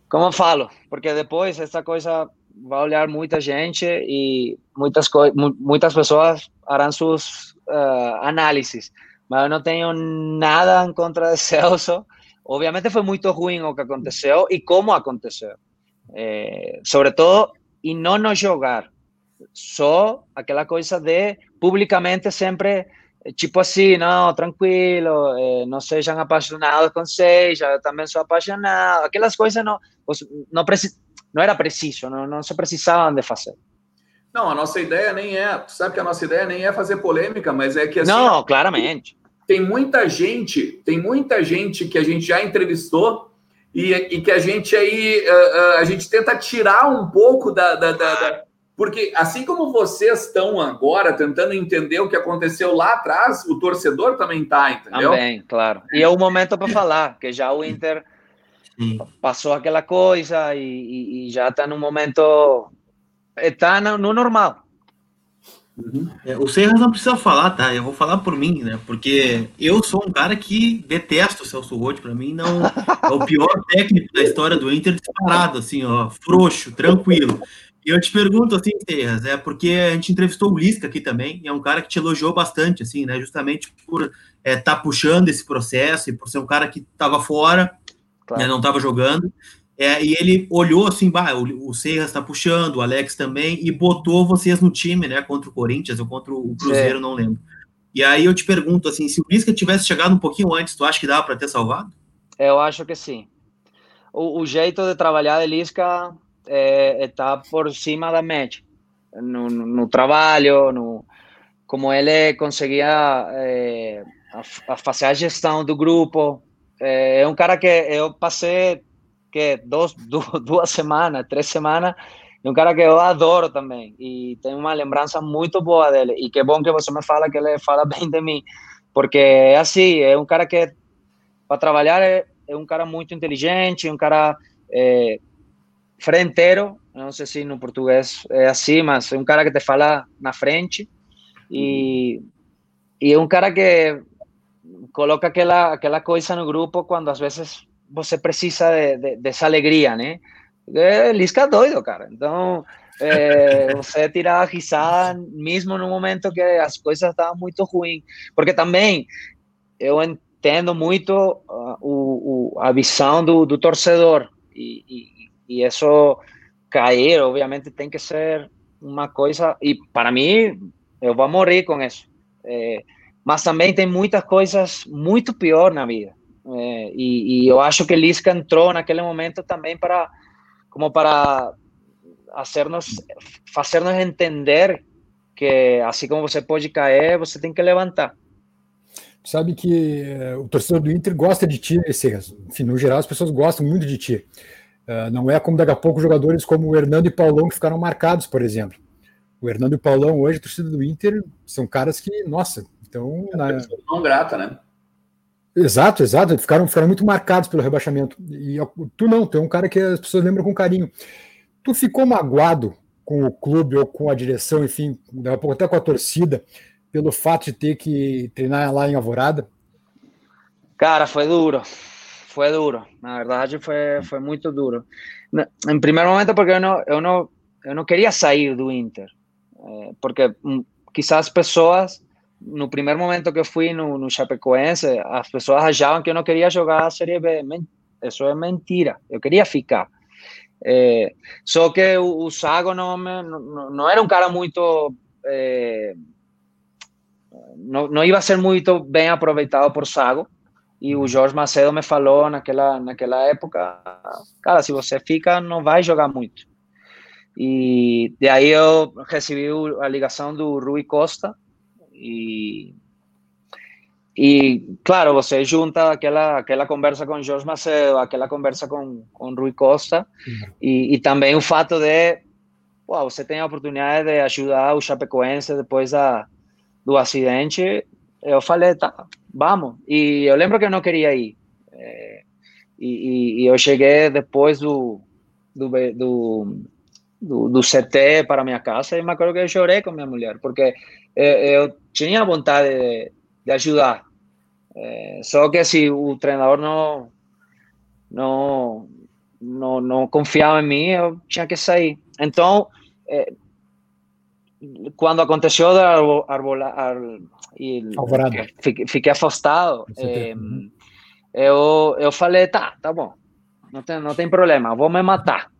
como falo, porque depois essa coisa vai olhar muita gente e muitas, muitas pessoas farão suas uh, análises. Mas eu não tenho nada em contra de Celso. Obviamente foi muito ruim o que aconteceu e como aconteceu. É, sobretudo, e não no jogar. Só aquela coisa de publicamente sempre, tipo assim, não, tranquilo, é, não sejam apaixonados com seja, eu também sou apaixonado. Aquelas coisas não, não, não era preciso, não, não se precisavam de fazer. Não, a nossa ideia nem é, sabe que a nossa ideia nem é fazer polêmica, mas é que assim, Não, claramente. Tem muita gente, tem muita gente que a gente já entrevistou e, e que a gente aí uh, uh, a gente tenta tirar um pouco da, da, da, da, porque assim como vocês estão agora tentando entender o que aconteceu lá atrás, o torcedor também está, entendeu? Também, claro. E é o momento para falar, que já o Inter passou aquela coisa e, e, e já está no momento está no, no normal. Uhum. É, o Serras não precisa falar, tá? Eu vou falar por mim, né? Porque eu sou um cara que detesto o Celso Roth. Para mim, não é o pior técnico da história do Inter disparado, assim, ó, frouxo, tranquilo. E eu te pergunto, assim, Serras, é porque a gente entrevistou o Lisca aqui também, e é um cara que te elogiou bastante, assim, né? Justamente por estar é, tá puxando esse processo e por ser um cara que estava fora, claro. né, não estava jogando. É, e ele olhou assim, bah, o, o Serras está puxando, o Alex também, e botou vocês no time, né? Contra o Corinthians ou contra o Cruzeiro, é. não lembro. E aí eu te pergunto assim, se o Lisca tivesse chegado um pouquinho antes, tu acha que dava para ter salvado? Eu acho que sim. O, o jeito de trabalhar de Lisca é, está por cima da média. No, no, no, trabalho, no, como ele conseguia é, a, a fazer a gestão do grupo. É, é um cara que eu passei que duas, duas semanas, três semanas, e um cara que eu adoro também, e tenho uma lembrança muito boa dele, e que bom que você me fala que ele fala bem de mim, porque é assim, é um cara que, para trabalhar, é, é um cara muito inteligente, um cara é, frenteiro, não sei se no português é assim, mas é um cara que te fala na frente, e, e é um cara que coloca aquela, aquela coisa no grupo quando às vezes você precisa de, de, dessa alegria, né? É, Lisca é doido, cara. Então, é, você tirar a risada mesmo no momento que as coisas estavam muito ruins. Porque também eu entendo muito uh, o, o, a visão do, do torcedor. E, e, e, isso cair, obviamente, tem que ser uma coisa. E para mim, eu vou morrer com isso. É, mas também tem muitas coisas muito pior na vida. É, e, e, eu acho que Lisca entrou naquele momento também para como para hacernos fazer-nos entender que assim como você pode cair, você tem que levantar. Sabe que uh, o torcedor do Inter gosta de ti. Enfim, no geral, as pessoas gostam muito de ti. Uh, não é como daqui a pouco jogadores como o Hernando e Paulão que ficaram marcados, por exemplo. O Hernando e o Paulão, hoje, torcida do Inter, são caras que, nossa, então. É na... não grata, né? Exato, exato. Ficaram, ficaram muito marcados pelo rebaixamento. E tu não, tu é um cara que as pessoas lembram com carinho. Tu ficou magoado com o clube ou com a direção, enfim, até com a torcida, pelo fato de ter que treinar lá em Alvorada? Cara, foi duro. Foi duro. Na verdade, foi, foi muito duro. Em primeiro momento, porque eu não, eu não, eu não queria sair do Inter. Eh, porque hum, quizás pessoas no primeiro momento que eu fui no, no Chapecoense, as pessoas achavam que eu não queria jogar a Série B. Isso é mentira. Eu queria ficar. É, só que o, o Sago não, não, não, era um cara muito. É, não, não ia ser muito bem aproveitado por Sago. E o Jorge Macedo me falou naquela, naquela época: cara, se você fica, não vai jogar muito. E daí eu recebi a ligação do Rui Costa, e, e claro, você junta aquela, aquela conversa com Jorge Macedo, aquela conversa com, com Rui Costa, uhum. e, e também o fato de uau, você tem a oportunidade de ajudar o Chapecoense depois da, do acidente. Eu falei, tá, vamos. E eu lembro que eu não queria ir. É, e, e, eu cheguei depois do, do, do do, do CT para minha casa e me acordo que eu chorei com minha mulher, porque eh, eu tinha vontade de, de ajudar. Eh, só que se o treinador não, não, não, não confiava em mim, eu tinha que sair. Então, eh, quando aconteceu da arbola, ar, fiquei, fiquei afastado, eh, eu, eu falei, tá, tá bom, não tem, não tem problema, vou me matar.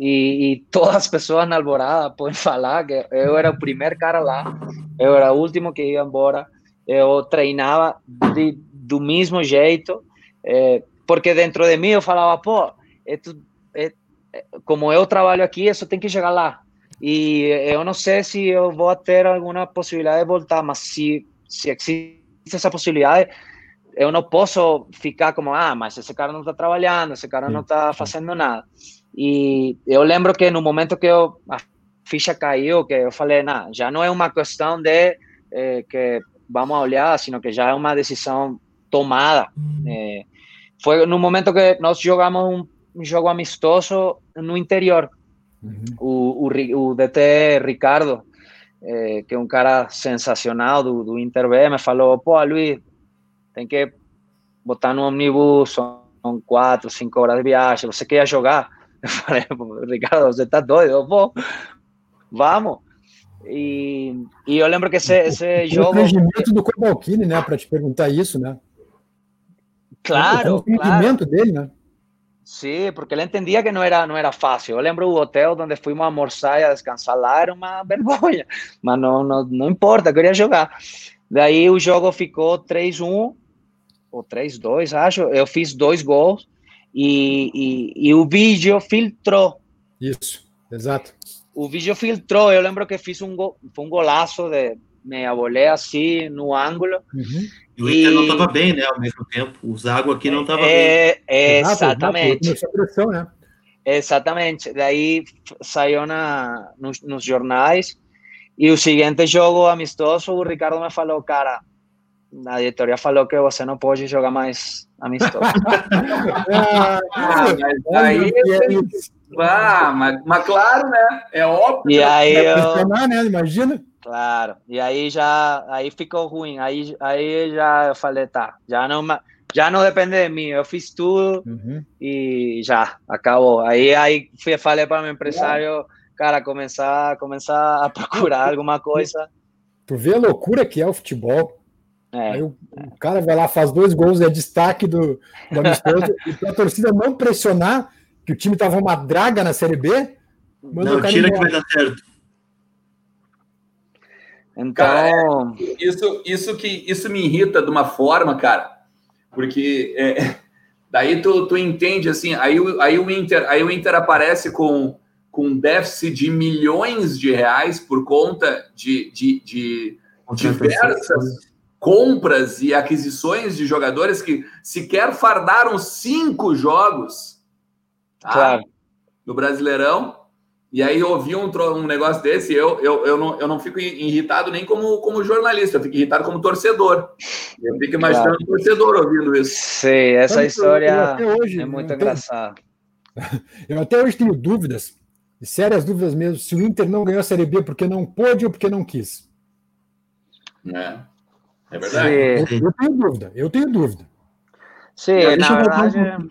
E, e, todas as pessoas na Alvorada podem falar que eu era o primeiro cara lá, eu era o último que ia embora, eu treinava de, do mesmo jeito, é, porque dentro de mim eu falava, pô, é, é, como eu trabalho aqui, isso tem que chegar lá. E eu não sei se eu vou ter alguma possibilidade de voltar, mas se, se existe essa possibilidade, eu não posso ficar como, ah, mas esse cara não está trabalhando, esse cara não está fazendo nada. E eu lembro que no momento que eu, a ficha caiu, que eu falei, não, já não é uma questão de eh, que vamos olhar, sino que já é uma decisão tomada. Eh, foi no momento que nós jogamos um, um jogo amistoso no interior. Uhum. O, o, o, DT Ricardo, eh, que é um cara sensacional do, do Inter B, me falou, pô, Luiz, tem que botar no ônibus, são quatro, cinco horas de viagem, você quer jogar? Eu falei, Ricardo, você está doido? Eu vou, vamos. E, e eu lembro que esse, esse o jogo. O do Cobalcini, né, para te perguntar isso, né? Claro. O entendimento claro. dele, né? Sim, porque ele entendia que não era, não era fácil. Eu lembro o hotel onde fomos almoçar e a descansar lá, era uma vergonha. Mas não, não, não importa, eu queria jogar. Daí o jogo ficou 3-1, ou 3-2, acho. Eu fiz dois gols e, e, e, o vídeo filtrou. Isso, exato. O vídeo filtrou. Eu lembro que fiz um, go, um golaço de meia volé assim no ângulo. Uhum. E o Inter não estava bem, né? Ao mesmo tempo. O Zago aqui não estava é, bem. É, exatamente. Exato, pressão, né? Exatamente. Daí saiu na, nos, nos jornais. E o seguinte jogo amistoso, o Ricardo me falou, cara, a diretoria falou que você não pode jogar mais amistoso. ah, mas aí, ah, mas, mas, claro, né? É óbvio. E aí eu... né? Imagina. Claro. E aí já, aí ficou ruim. Aí, aí já eu falei, tá, já não, já não depende de mim. Eu fiz tudo uhum. e já acabou. Aí, aí fui, falei para o meu empresário, cara, começar, começar a procurar alguma coisa. Tu vê a loucura que é o futebol. É, Aí o, o, cara vai lá, faz dois gols, é destaque do, do amistoso, e para a torcida não pressionar que o time tava uma draga na Série B, não, tira que vai dar certo. Então, cara, é, isso, isso que isso me irrita de uma forma, cara, porque é, daí tu, tu entende assim, aí, aí, o Inter, aí o Inter aparece com, com déficit de milhões de reais por conta de, de, de diversas compras e aquisições de jogadores que sequer fardaram cinco jogos tá? claro. no Brasileirão. E aí eu ouvi um, um negócio desse, eu, eu, eu, não, eu não fico irritado nem como, como jornalista, eu fico irritado como torcedor. Eu fico imaginando claro. torcedor ouvindo isso. Sei, essa história hoje, é muito engraçada. Eu até hoje tenho dúvidas, sérias dúvidas mesmo, se o Inter não ganhou a Série B porque não pôde ou porque não quis. É. É verdade. Sim. Eu tenho dúvida, eu tenho dúvida. Sim, na verdade.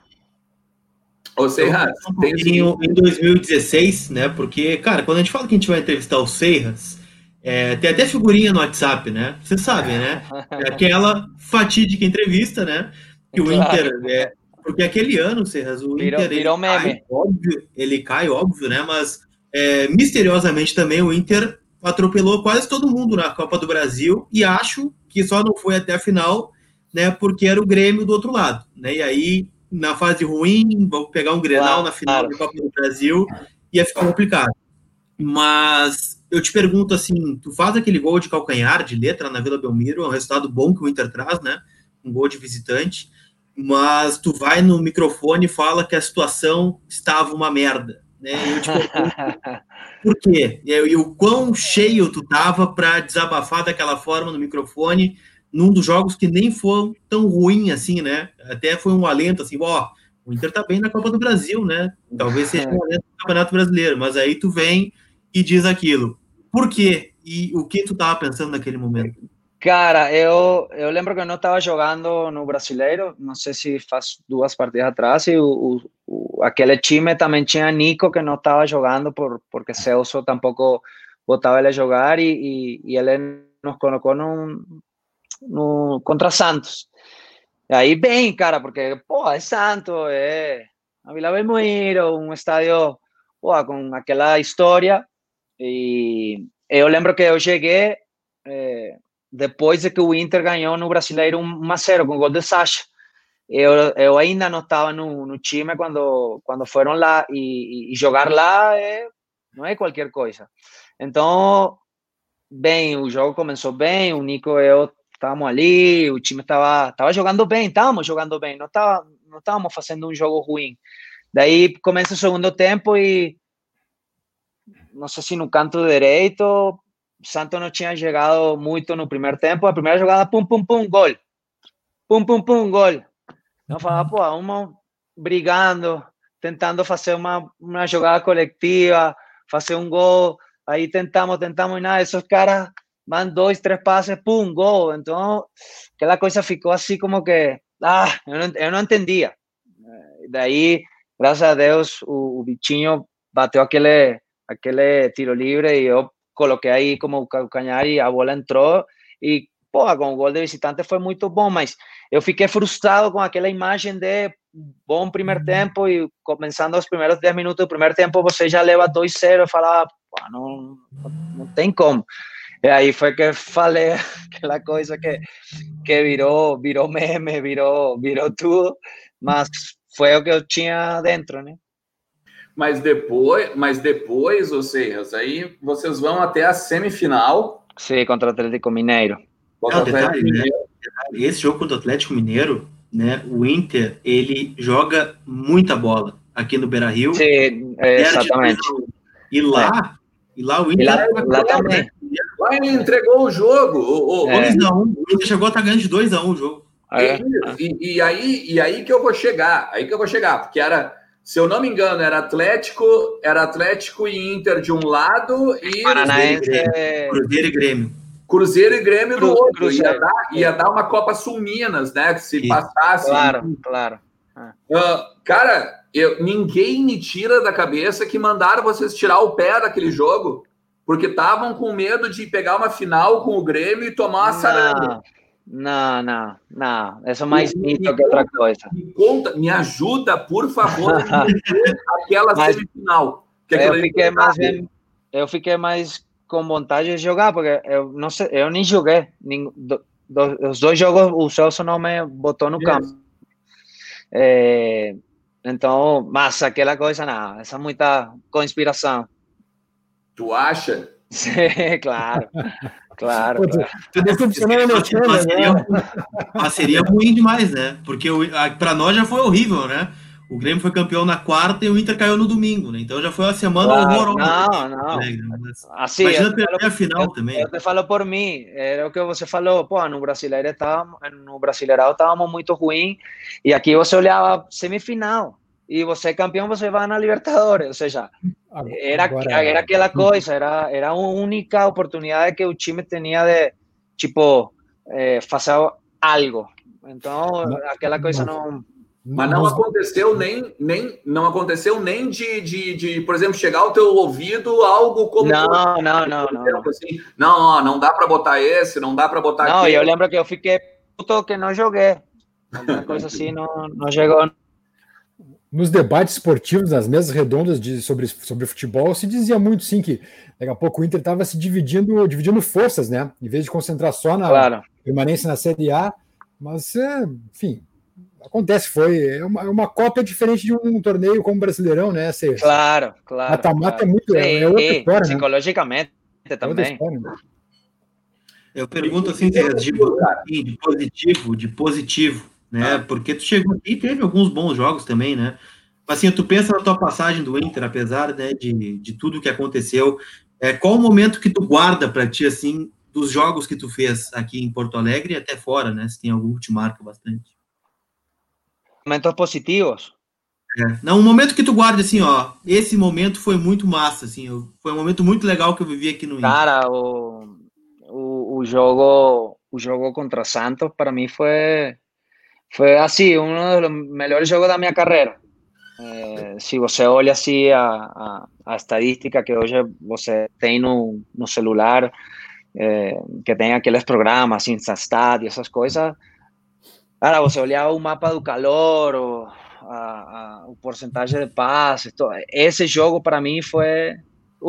Ou Serra, tem um em 2016, né? Porque, cara, quando a gente fala que a gente vai entrevistar o Serras, é, tem até figurinha no WhatsApp, né? Vocês sabem, né? É aquela fatídica entrevista, né? Que o Inter. É, porque aquele ano, Serras, o virou, Inter. Virou ele cai, óbvio, ele cai, óbvio, né? Mas é, misteriosamente também o Inter atropelou quase todo mundo na Copa do Brasil e acho que só não foi até a final, né, porque era o Grêmio do outro lado, né? E aí na fase ruim, vamos pegar um Grenal claro, na final claro. da Copa do Brasil, ia ficar complicado. Mas eu te pergunto assim, tu faz aquele gol de calcanhar de letra na Vila Belmiro, é um resultado bom que o Inter traz, né? Um gol de visitante, mas tu vai no microfone e fala que a situação estava uma merda. Né? Eu te pergunto, por quê? E, o quão cheio tu tava para desabafar daquela forma no microfone, num dos jogos que nem foi tão ruim assim, né? Até foi um alento assim, ó, o Inter tá bem na Copa do Brasil, né? Talvez seja um momento do Campeonato Brasileiro, mas aí tu vem e diz aquilo. Por quê? E o que tu tava pensando naquele momento? Cara, eu, eu lembro que eu não estava jogando no Brasileiro, não sei se faz duas partidas atrás, e o, aquele time também tinha Nico que não estava jogando por, porque Celso tampouco botava ele a jogar e, e, e ele nos colocou no, no, contra Santos. E aí bem, cara, porque, pô, é Santos, é a Vila Belmiro, um estádio, pô, com aquela história. E eu lembro que eu cheguei... É, depois de que o Inter ganhou no Brasileiro 1 a 0 com o gol de Sacha. Eu, eu ainda não estava no, no, time quando, quando foram lá e, e, jogar lá é, não é qualquer coisa. Então, bem, o jogo começou bem, o Nico e eu estávamos ali, o time estava tava jogando bem, estávamos jogando bem, não estávamos não estávamos fazendo um jogo ruim. Daí começa o segundo tempo e não sei se no canto direito Santos não tinha chegado muito no primeiro tempo. A primeira jogada, pum, pum, pum, gol. Pum, pum, pum, gol. Então falava, pô, vamos brigando, tentando fazer uma, uma jogada coletiva, fazer um gol. Aí tentamos, tentamos e nada. Esses caras van dois, três passes, pum, gol. Então, aquela coisa ficou assim como que, ah, eu não, eu não entendia. Daí, graças a Deus, o, o bichinho bateu aquele, aquele tiro livre e eu coloquei aí como calcanhar e a bola entrou e, com o gol de visitante foi muito bom, mas eu fiquei frustrado com aquela imagem de bom primeiro tempo e começando os primeiros 10 minutos do primeiro tempo você já leva 2-0 e falava, pô, não, não tem como. E aí foi que falei aquela coisa que, que virou, virou meme, virou, virou tudo, mas foi o que eu tinha dentro, né? mas depois, mas depois, ou seja, aí vocês vão até a semifinal. Sim, contra o Atlético Mineiro. Não, detalhe, né? Esse jogo contra o Atlético Mineiro, né? O Inter ele joga muita bola aqui no Beira Rio. Sim, exatamente. E lá, é. e lá o Inter. lá, lá também. Lá ele entregou o jogo. O, o, é. 2x1. O Inter chegou a estar ganhando de 2x1 o jogo. É. E, e, aí, e aí que eu vou chegar. Aí que eu vou chegar, porque era se eu não me engano, era Atlético, era Atlético e Inter de um lado e Paranaense, é Cruzeiro e Grêmio. Cruzeiro e Grêmio do outro. Ia dar, ia dar uma Copa Sul Minas, né? Que se passasse. Claro, claro. Uh, cara, eu, ninguém me tira da cabeça que mandaram vocês tirar o pé daquele jogo, porque estavam com medo de pegar uma final com o Grêmio e tomar uma saranda. Não, não, não. Isso é mais mito que outra coisa. Me conta, me ajuda, por favor, aquela Mas, semifinal. Que eu fiquei mais eu fiquei mais com vontade de jogar, porque eu não sei, eu nem joguei. Nem, do, do, os dois jogos o Celso não me botou no yes. campo. É, então, mas aquela coisa não, essa é muita conspiração. Tu acha? Sim, claro. Claro. Pô, tu, seria, né? mas seria ruim demais, né? Porque para nós já foi horrível, né? O Grêmio foi campeão na quarta e o Inter caiu no domingo, né? Então já foi uma semana claro, horrorosa. Não, não. Mas, assim, imagina perder a final eu, também. Eu te falo por mim, era o que você falou, pô, no Brasileiro estávamos, no Brasileirão estávamos muito ruim e aqui você olhava semifinal e você é campeão, você vai na Libertadores. Ou seja, era, Agora, era aquela coisa, era, era a única oportunidade que o time tinha de, tipo, eh, fazer algo. Então, aquela coisa não. Mas não aconteceu nem, nem não aconteceu nem de, de, de, por exemplo, chegar ao teu ouvido algo como não, não, não, não, assim, não, não dá para botar esse, não dá para botar Não, aquele. eu lembro que eu fiquei puto que não joguei. Uma coisa assim não, não chegou nos debates esportivos, nas mesas redondas de, sobre, sobre futebol, se dizia muito sim que daqui a pouco o Inter estava se dividindo, dividindo forças, né? Em vez de concentrar só na claro. permanência na Série A. Mas, é, enfim, acontece, foi. É uma, é uma cópia diferente de um torneio como Brasileirão, né? Cê, claro, claro. Mata-mata claro. é muito. Sim, é, é outra história, né? psicologicamente né? também. História, né? Eu pergunto assim, de, de positivo, de positivo né? Ah. Porque tu chegou aqui e teve alguns bons jogos também, né? Assim, tu pensa na tua passagem do Inter, apesar né, de, de tudo que aconteceu, é, qual o momento que tu guarda para ti, assim, dos jogos que tu fez aqui em Porto Alegre e até fora, né? Se tem algum que te marca bastante. Momentos positivos. É. Não, um momento que tu guarda assim, ó. Esse momento foi muito massa, assim. Foi um momento muito legal que eu vivi aqui no Inter. Cara, o, o, o jogo o jogo contra Santos para mim foi foi assim um dos melhores jogos da minha carreira. É, se você olha assim a, a, a, estadística que hoje você tem no, no celular, é, que tem aqueles programas, Instastat e essas coisas, cara, você olhar o mapa do calor, o, a, o porcentagem de passes, esse jogo para mim foi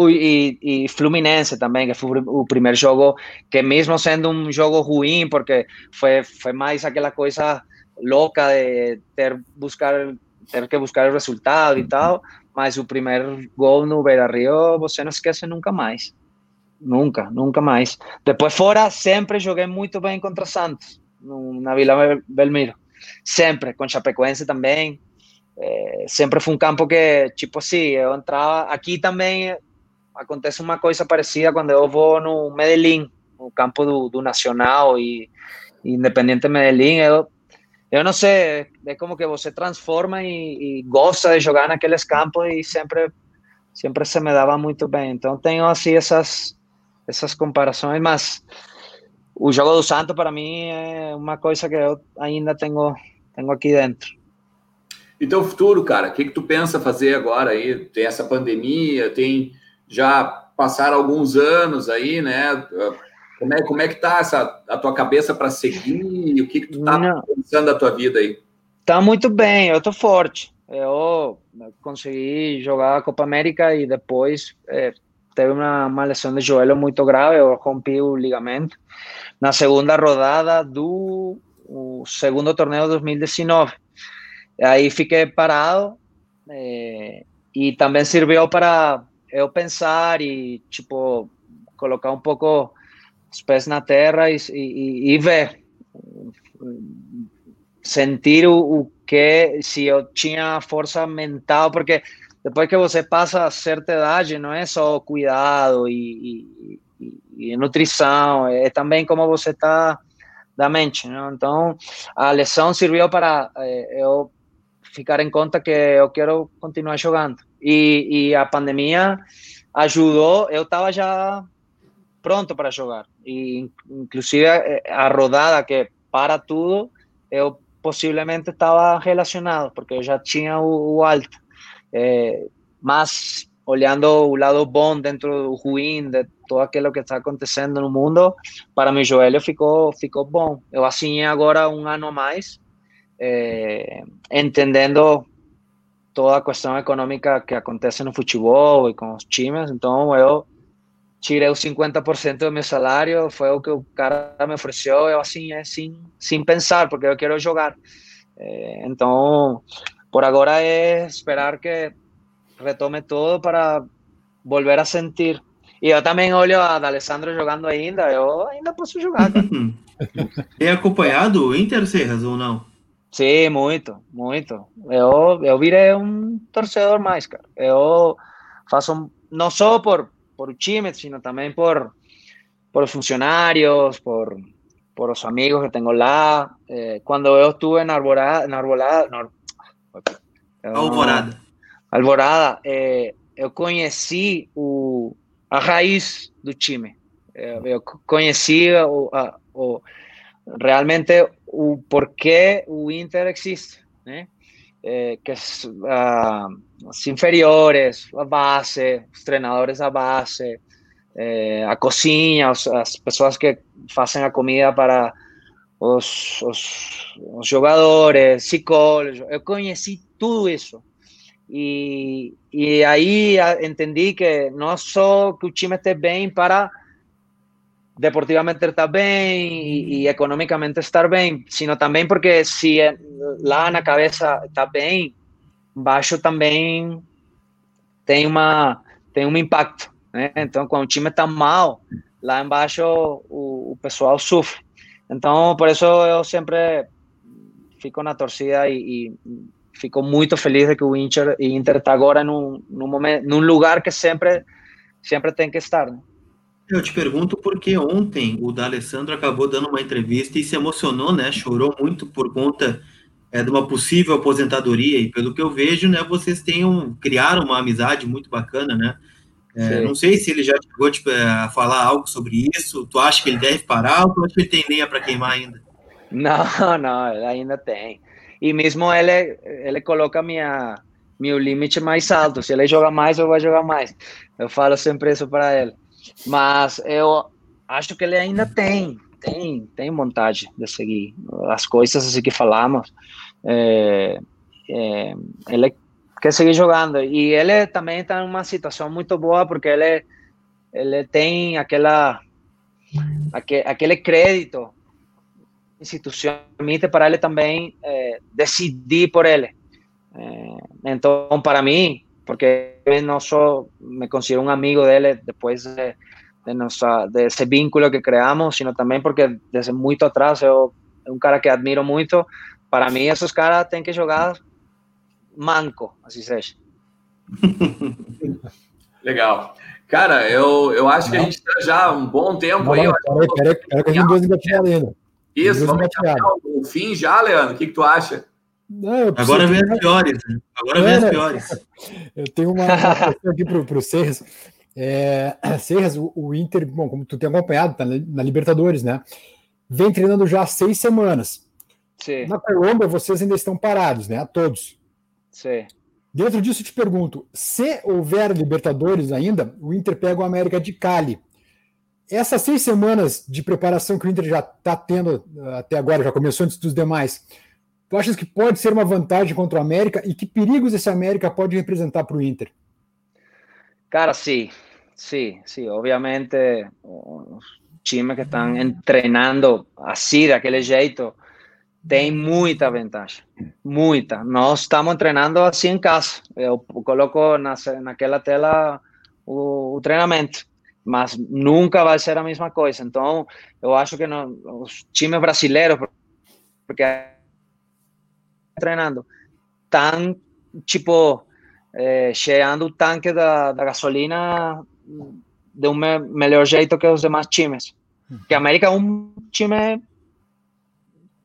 e, e, Fluminense também, que foi o primeiro jogo que mesmo sendo um jogo ruim, porque foi, foi mais aquela coisa louca de ter buscar ter que buscar o resultado e tal, mas o primeiro gol no Beira-Rio você não esquece nunca mais. Nunca, nunca mais. Depois fora, sempre joguei muito bem contra Santos, na Vila Belmiro. Sempre, com Chapecoense também. É, sempre foi um campo que, tipo assim, eu entrava... Aqui também acontece uma coisa parecida quando eu vou no Medellín, no campo do, do Nacional e Independiente Medellín, eu eu não sei, é como que você transforma e, e, gosta de jogar naqueles campos e sempre, sempre se me dava muito bem. Então tenho assim essas, essas comparações, mas o jogo do Santo para mim é uma coisa que eu ainda tenho, tenho aqui dentro. E teu futuro, cara, o que, que tu pensa fazer agora aí? Tem essa pandemia, tem já passaram alguns anos aí, né? Como é, como é que tá essa, a tua cabeça para seguir? O que, que tu tá Não. pensando da tua vida aí? Tá muito bem, eu tô forte. Eu consegui jogar a Copa América e depois é, teve uma, uma lesão de joelho muito grave, eu rompi o ligamento. Na segunda rodada do segundo torneio de 2019. Aí fiquei parado é, e também serviu para eu pensar e, tipo, colocar um pouco os pés na terra e, e, e ver, sentir o, que, se eu tinha força mental, porque depois que você passa a certa idade, não é só cuidado e, e nutrição, é também como você está da mente, não? Então, a lesão serviu para eh, eu ficar em conta que eu quero continuar jogando. E, e a pandemia ajudou, eu estava já pronto para jogar. E inclusive eh, a rodada que para tudo, eu possivelmente estava relacionado, porque eu já tinha o, o alto. É, mas olhando o lado bom dentro do ruim, de tudo aquilo que está acontecendo no mundo, para meu joelho ficou, ficou bom. Eu assinei agora um ano a mais, é, entendendo toda a questão econômica que acontece no futebol e com os times, então eu tirei os 50% do meu salário, foi o que o cara me ofereceu, eu assim, é, sem, sem pensar, porque eu quero jogar. É, então, por agora é esperar que retome tudo para volver a sentir. E eu também olho a Alessandro jogando ainda, eu ainda posso jogar. Tem acompanhado o Inter, Serras, ou não? Sim, muito, muito. Eu, eu virei um torcedor mais, cara. Eu faço, não só por, por time, sino también por, por los funcionarios, por, por los amigos que tengo lá. Eh, cuando yo estuve en Arborada, Arbolada, no, Alvorada. Alvorada, eh, eu conheci o, a raiz do time. Eu, eu conheci o, a, o, realmente o porquê o Inter existe, né? Eh, que es, uh, os inferiores, a base, os treinadores a base, eh, a cozinha, os, as pessoas que fazem a comida para os, os, os jogadores, psicólogos. Eu conheci tudo isso. E, e aí entendi que não só que o time esteja bem para deportivamente estar bem e, e, economicamente estar bem, sino também porque se lá na cabeça está bem, baixo também tem uma tem um impacto, né? Então, quando o time está mal, lá embaixo o, o, pessoal sofre. Então, por isso eu sempre fico na torcida e, e fico muito feliz de que o Inter está agora num, num momento, num lugar que sempre sempre tem que estar. Né? Eu te pergunto porque ontem o D'Alessandro acabou dando uma entrevista e se emocionou, né? Chorou muito por conta é, de uma possível aposentadoria, e pelo que eu vejo, né, vocês tenham, criaram uma amizade muito bacana, né? É, não sei se ele já chegou tipo, a falar algo sobre isso. Tu acha que ele deve parar ou tu acha que ele tem lenha para queimar ainda? Não, não, ainda tem. E mesmo ele, ele coloca minha, meu limite mais alto. Se ele joga mais, eu vou jogar mais. Eu falo sempre isso para ele. Mas eu acho que ele ainda tem, tem, tem vontade de seguir as coisas assim que falamos. É, é, ele quer seguir jogando e ele também está numa situação muito boa porque ele ele tem aquela aquele, aquele crédito institucional para ele também é, decidir por ele. É, então, para mim, porque eu não só me considero um amigo dele depois de, de, nossa, de esse vínculo que criamos, sino também porque desde muito atrás eu é um cara que admiro muito. Para mim, esses caras têm que jogar manco, assim seja. Legal. Cara, eu, eu acho que a gente está já um bom tempo não, aí. Peraí, peraí, peraí, que a gente ainda. Isso, vamos o fim já, Leandro. O que, que tu acha? Não, Agora vem as piores. Né? Agora vem as é, piores. Eu tenho uma questão aqui para o Serras. É, Serras, o, o, Inter, bom, como tu tem acompanhado, tá na Libertadores, né? Vem treinando já há seis semanas. Sim. Na Colômbia, vocês ainda estão parados, né? A todos. Sim. Dentro disso, eu te pergunto: se houver Libertadores ainda, o Inter pega o América de Cali. Essas seis semanas de preparação que o Inter já está tendo até agora, já começou antes dos demais, tu achas que pode ser uma vantagem contra o América e que perigos esse América pode representar para o Inter? Cara, sim, sim, sim. Obviamente, os times que estão treinando assim, daquele jeito, tem muita vantagem, muita. Nós estamos treinando assim em casa. Eu coloco na, naquela tela o, o, treinamento, mas nunca vai ser a mesma coisa. Então, eu acho que não, os times brasileiros, porque treinando, estão tipo é, cheando o tanque da, da gasolina de um me, melhor jeito que os demais times. Que a América é um time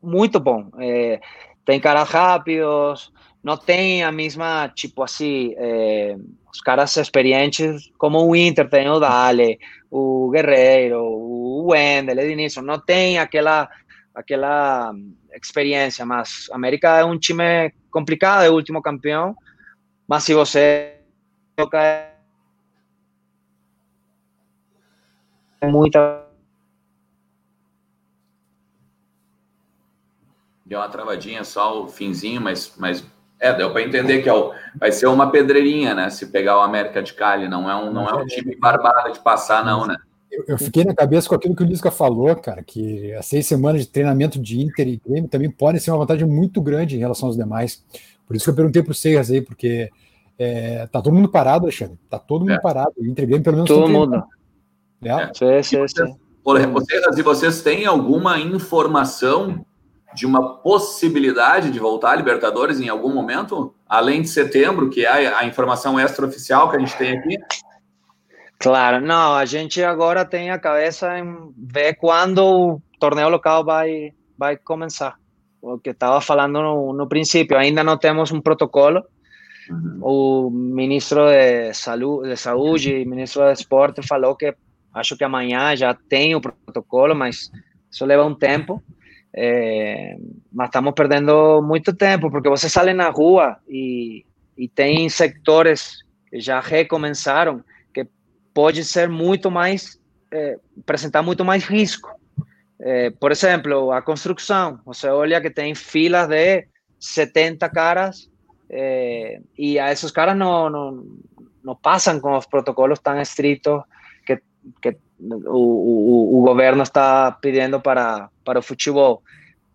muito bom. É, tem caras rápidos, não tem a mesma, tipo assim, é, os caras experientes como o Inter tem o Dale, o Guerreiro, o Wendel, Edinson, não tem aquela, aquela experiência, mas América é um time complicado, é o último campeão, mas se você toca muita Deu uma travadinha só o finzinho, mas, mas é, deu para entender que é o, vai ser uma pedreirinha, né? Se pegar o América de Cali, não é um, não é um time barbado de passar, não, né? Eu, eu fiquei na cabeça com aquilo que o Lisca falou, cara, que as seis semanas de treinamento de Inter e Grêmio também podem ser uma vantagem muito grande em relação aos demais. Por isso que eu perguntei para o Seiras aí, porque é, tá todo mundo parado, Alexandre. Tá todo mundo é. parado. O Inter e Grêmio, pelo menos, todo mundo. É. é. Sim, sim, sim. Vocês, e vocês têm alguma informação de uma possibilidade de voltar à Libertadores em algum momento, além de setembro, que é a, informação extraoficial que a gente tem aqui? Claro, não, a gente agora tem a cabeça em ver quando o torneio local vai, vai começar. O que estava falando no, no princípio, ainda não temos um protocolo. Uhum. O ministro de saúde, de saúde e ministro de esporte falou que acho que amanhã já tem o protocolo, mas isso leva um tempo. É, mas estamos perdendo muito tempo, porque você sai na rua e, e tem sectores que já recomeçaram, que pode ser muito mais, é, apresentar muito mais risco. É, por exemplo, a construção, você olha que tem filas de 70 caras é, e a esses caras não, não, não passam com os protocolos tão estritos que, que o, o, o governo está pedindo para, para o futebol.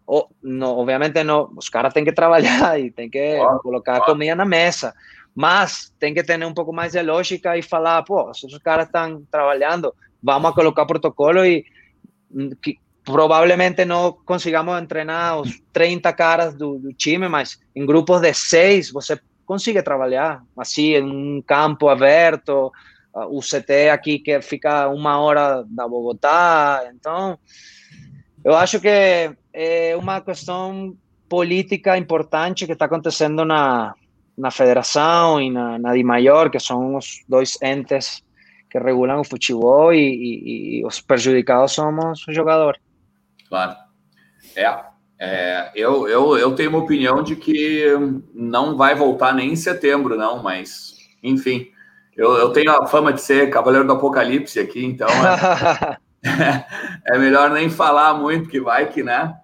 O, no, obviamente, não, os caras têm que trabalhar e têm que claro, colocar claro. comida na mesa, mas tem que ter um pouco mais de lógica e falar: pô, se os caras estão trabalhando, vamos a colocar protocolo e que, provavelmente não consigamos treinar os 30 caras do, do time, mas em grupos de seis você consegue trabalhar assim, em um campo aberto o CT aqui que fica uma hora da Bogotá. Então, eu acho que é uma questão política importante que está acontecendo na, na federação e na, na Maior, que são os dois entes que regulam o futebol e, e, e os prejudicados somos os jogadores. Claro. É, é, eu, eu, eu tenho uma opinião de que não vai voltar nem em setembro, não, mas enfim, eu, eu tenho a fama de ser Cavaleiro do Apocalipse aqui, então é, é melhor nem falar muito que vai que, né?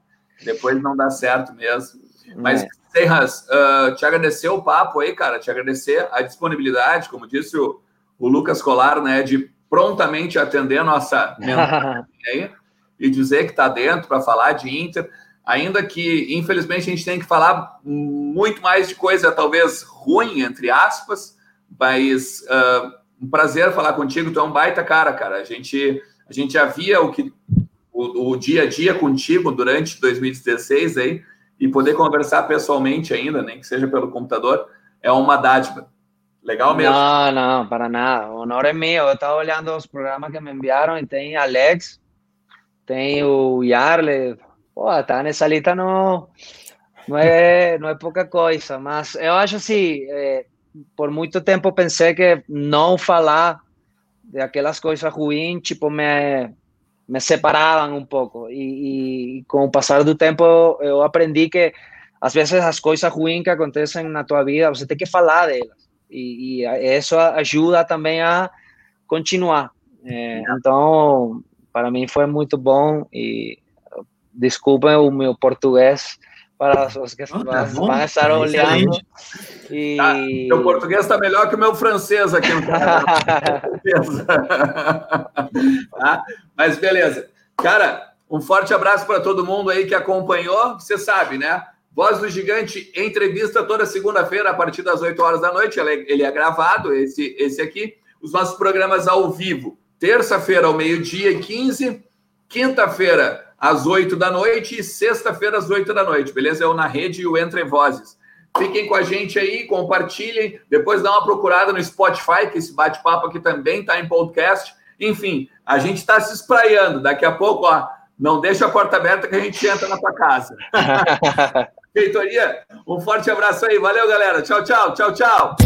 Depois não dá certo mesmo. Mas, é. Serras, uh, te agradecer o papo aí, cara, te agradecer a disponibilidade, como disse o, o Lucas Colar, né, de prontamente atender a nossa aí e dizer que está dentro para falar de Inter, ainda que, infelizmente, a gente tem que falar muito mais de coisa, talvez ruim, entre aspas, mas uh, um prazer falar contigo, tu é um baita cara, cara. A gente, a gente já via o que o, o dia a dia contigo durante 2016 aí, e poder conversar pessoalmente ainda, nem que seja pelo computador, é uma dádiva. Legal mesmo. Não, não, para nada. O honor é meu. Eu estava olhando os programas que me enviaram e tem Alex, tem o Yarle. Pô, tá nessa lista não, não, é, não é pouca coisa. Mas eu acho assim, é, por muito tempo pensei que não falar de aquelas coisas ruins, tipo, me, me separavam um pouco. E, e, com o passar do tempo, eu aprendi que às vezes as coisas ruins que acontecem na tua vida, você tem que falar delas. E, e isso ajuda também a continuar. É, então, para mim foi muito bom e desculpem o meu português para os que oh, tá estar olhando. E... Ah, meu português está melhor que o meu francês aqui no Canadá. ah, mas beleza. Cara, um forte abraço para todo mundo aí que acompanhou. Você sabe, né? Voz do Gigante, entrevista toda segunda-feira a partir das 8 horas da noite. Ele é gravado, esse, esse aqui. Os nossos programas ao vivo. Terça-feira, ao meio-dia e 15. Quinta-feira, às 8 da noite. E sexta-feira, às 8 da noite. Beleza? É o Na Rede e o Entre Vozes. Fiquem com a gente aí, compartilhem. Depois dá uma procurada no Spotify, que esse bate-papo aqui também está em podcast. Enfim, a gente está se espraiando. Daqui a pouco, ó, não deixa a porta aberta que a gente entra na tua casa. Feitoria, um forte abraço aí. Valeu, galera. Tchau, tchau, tchau, tchau.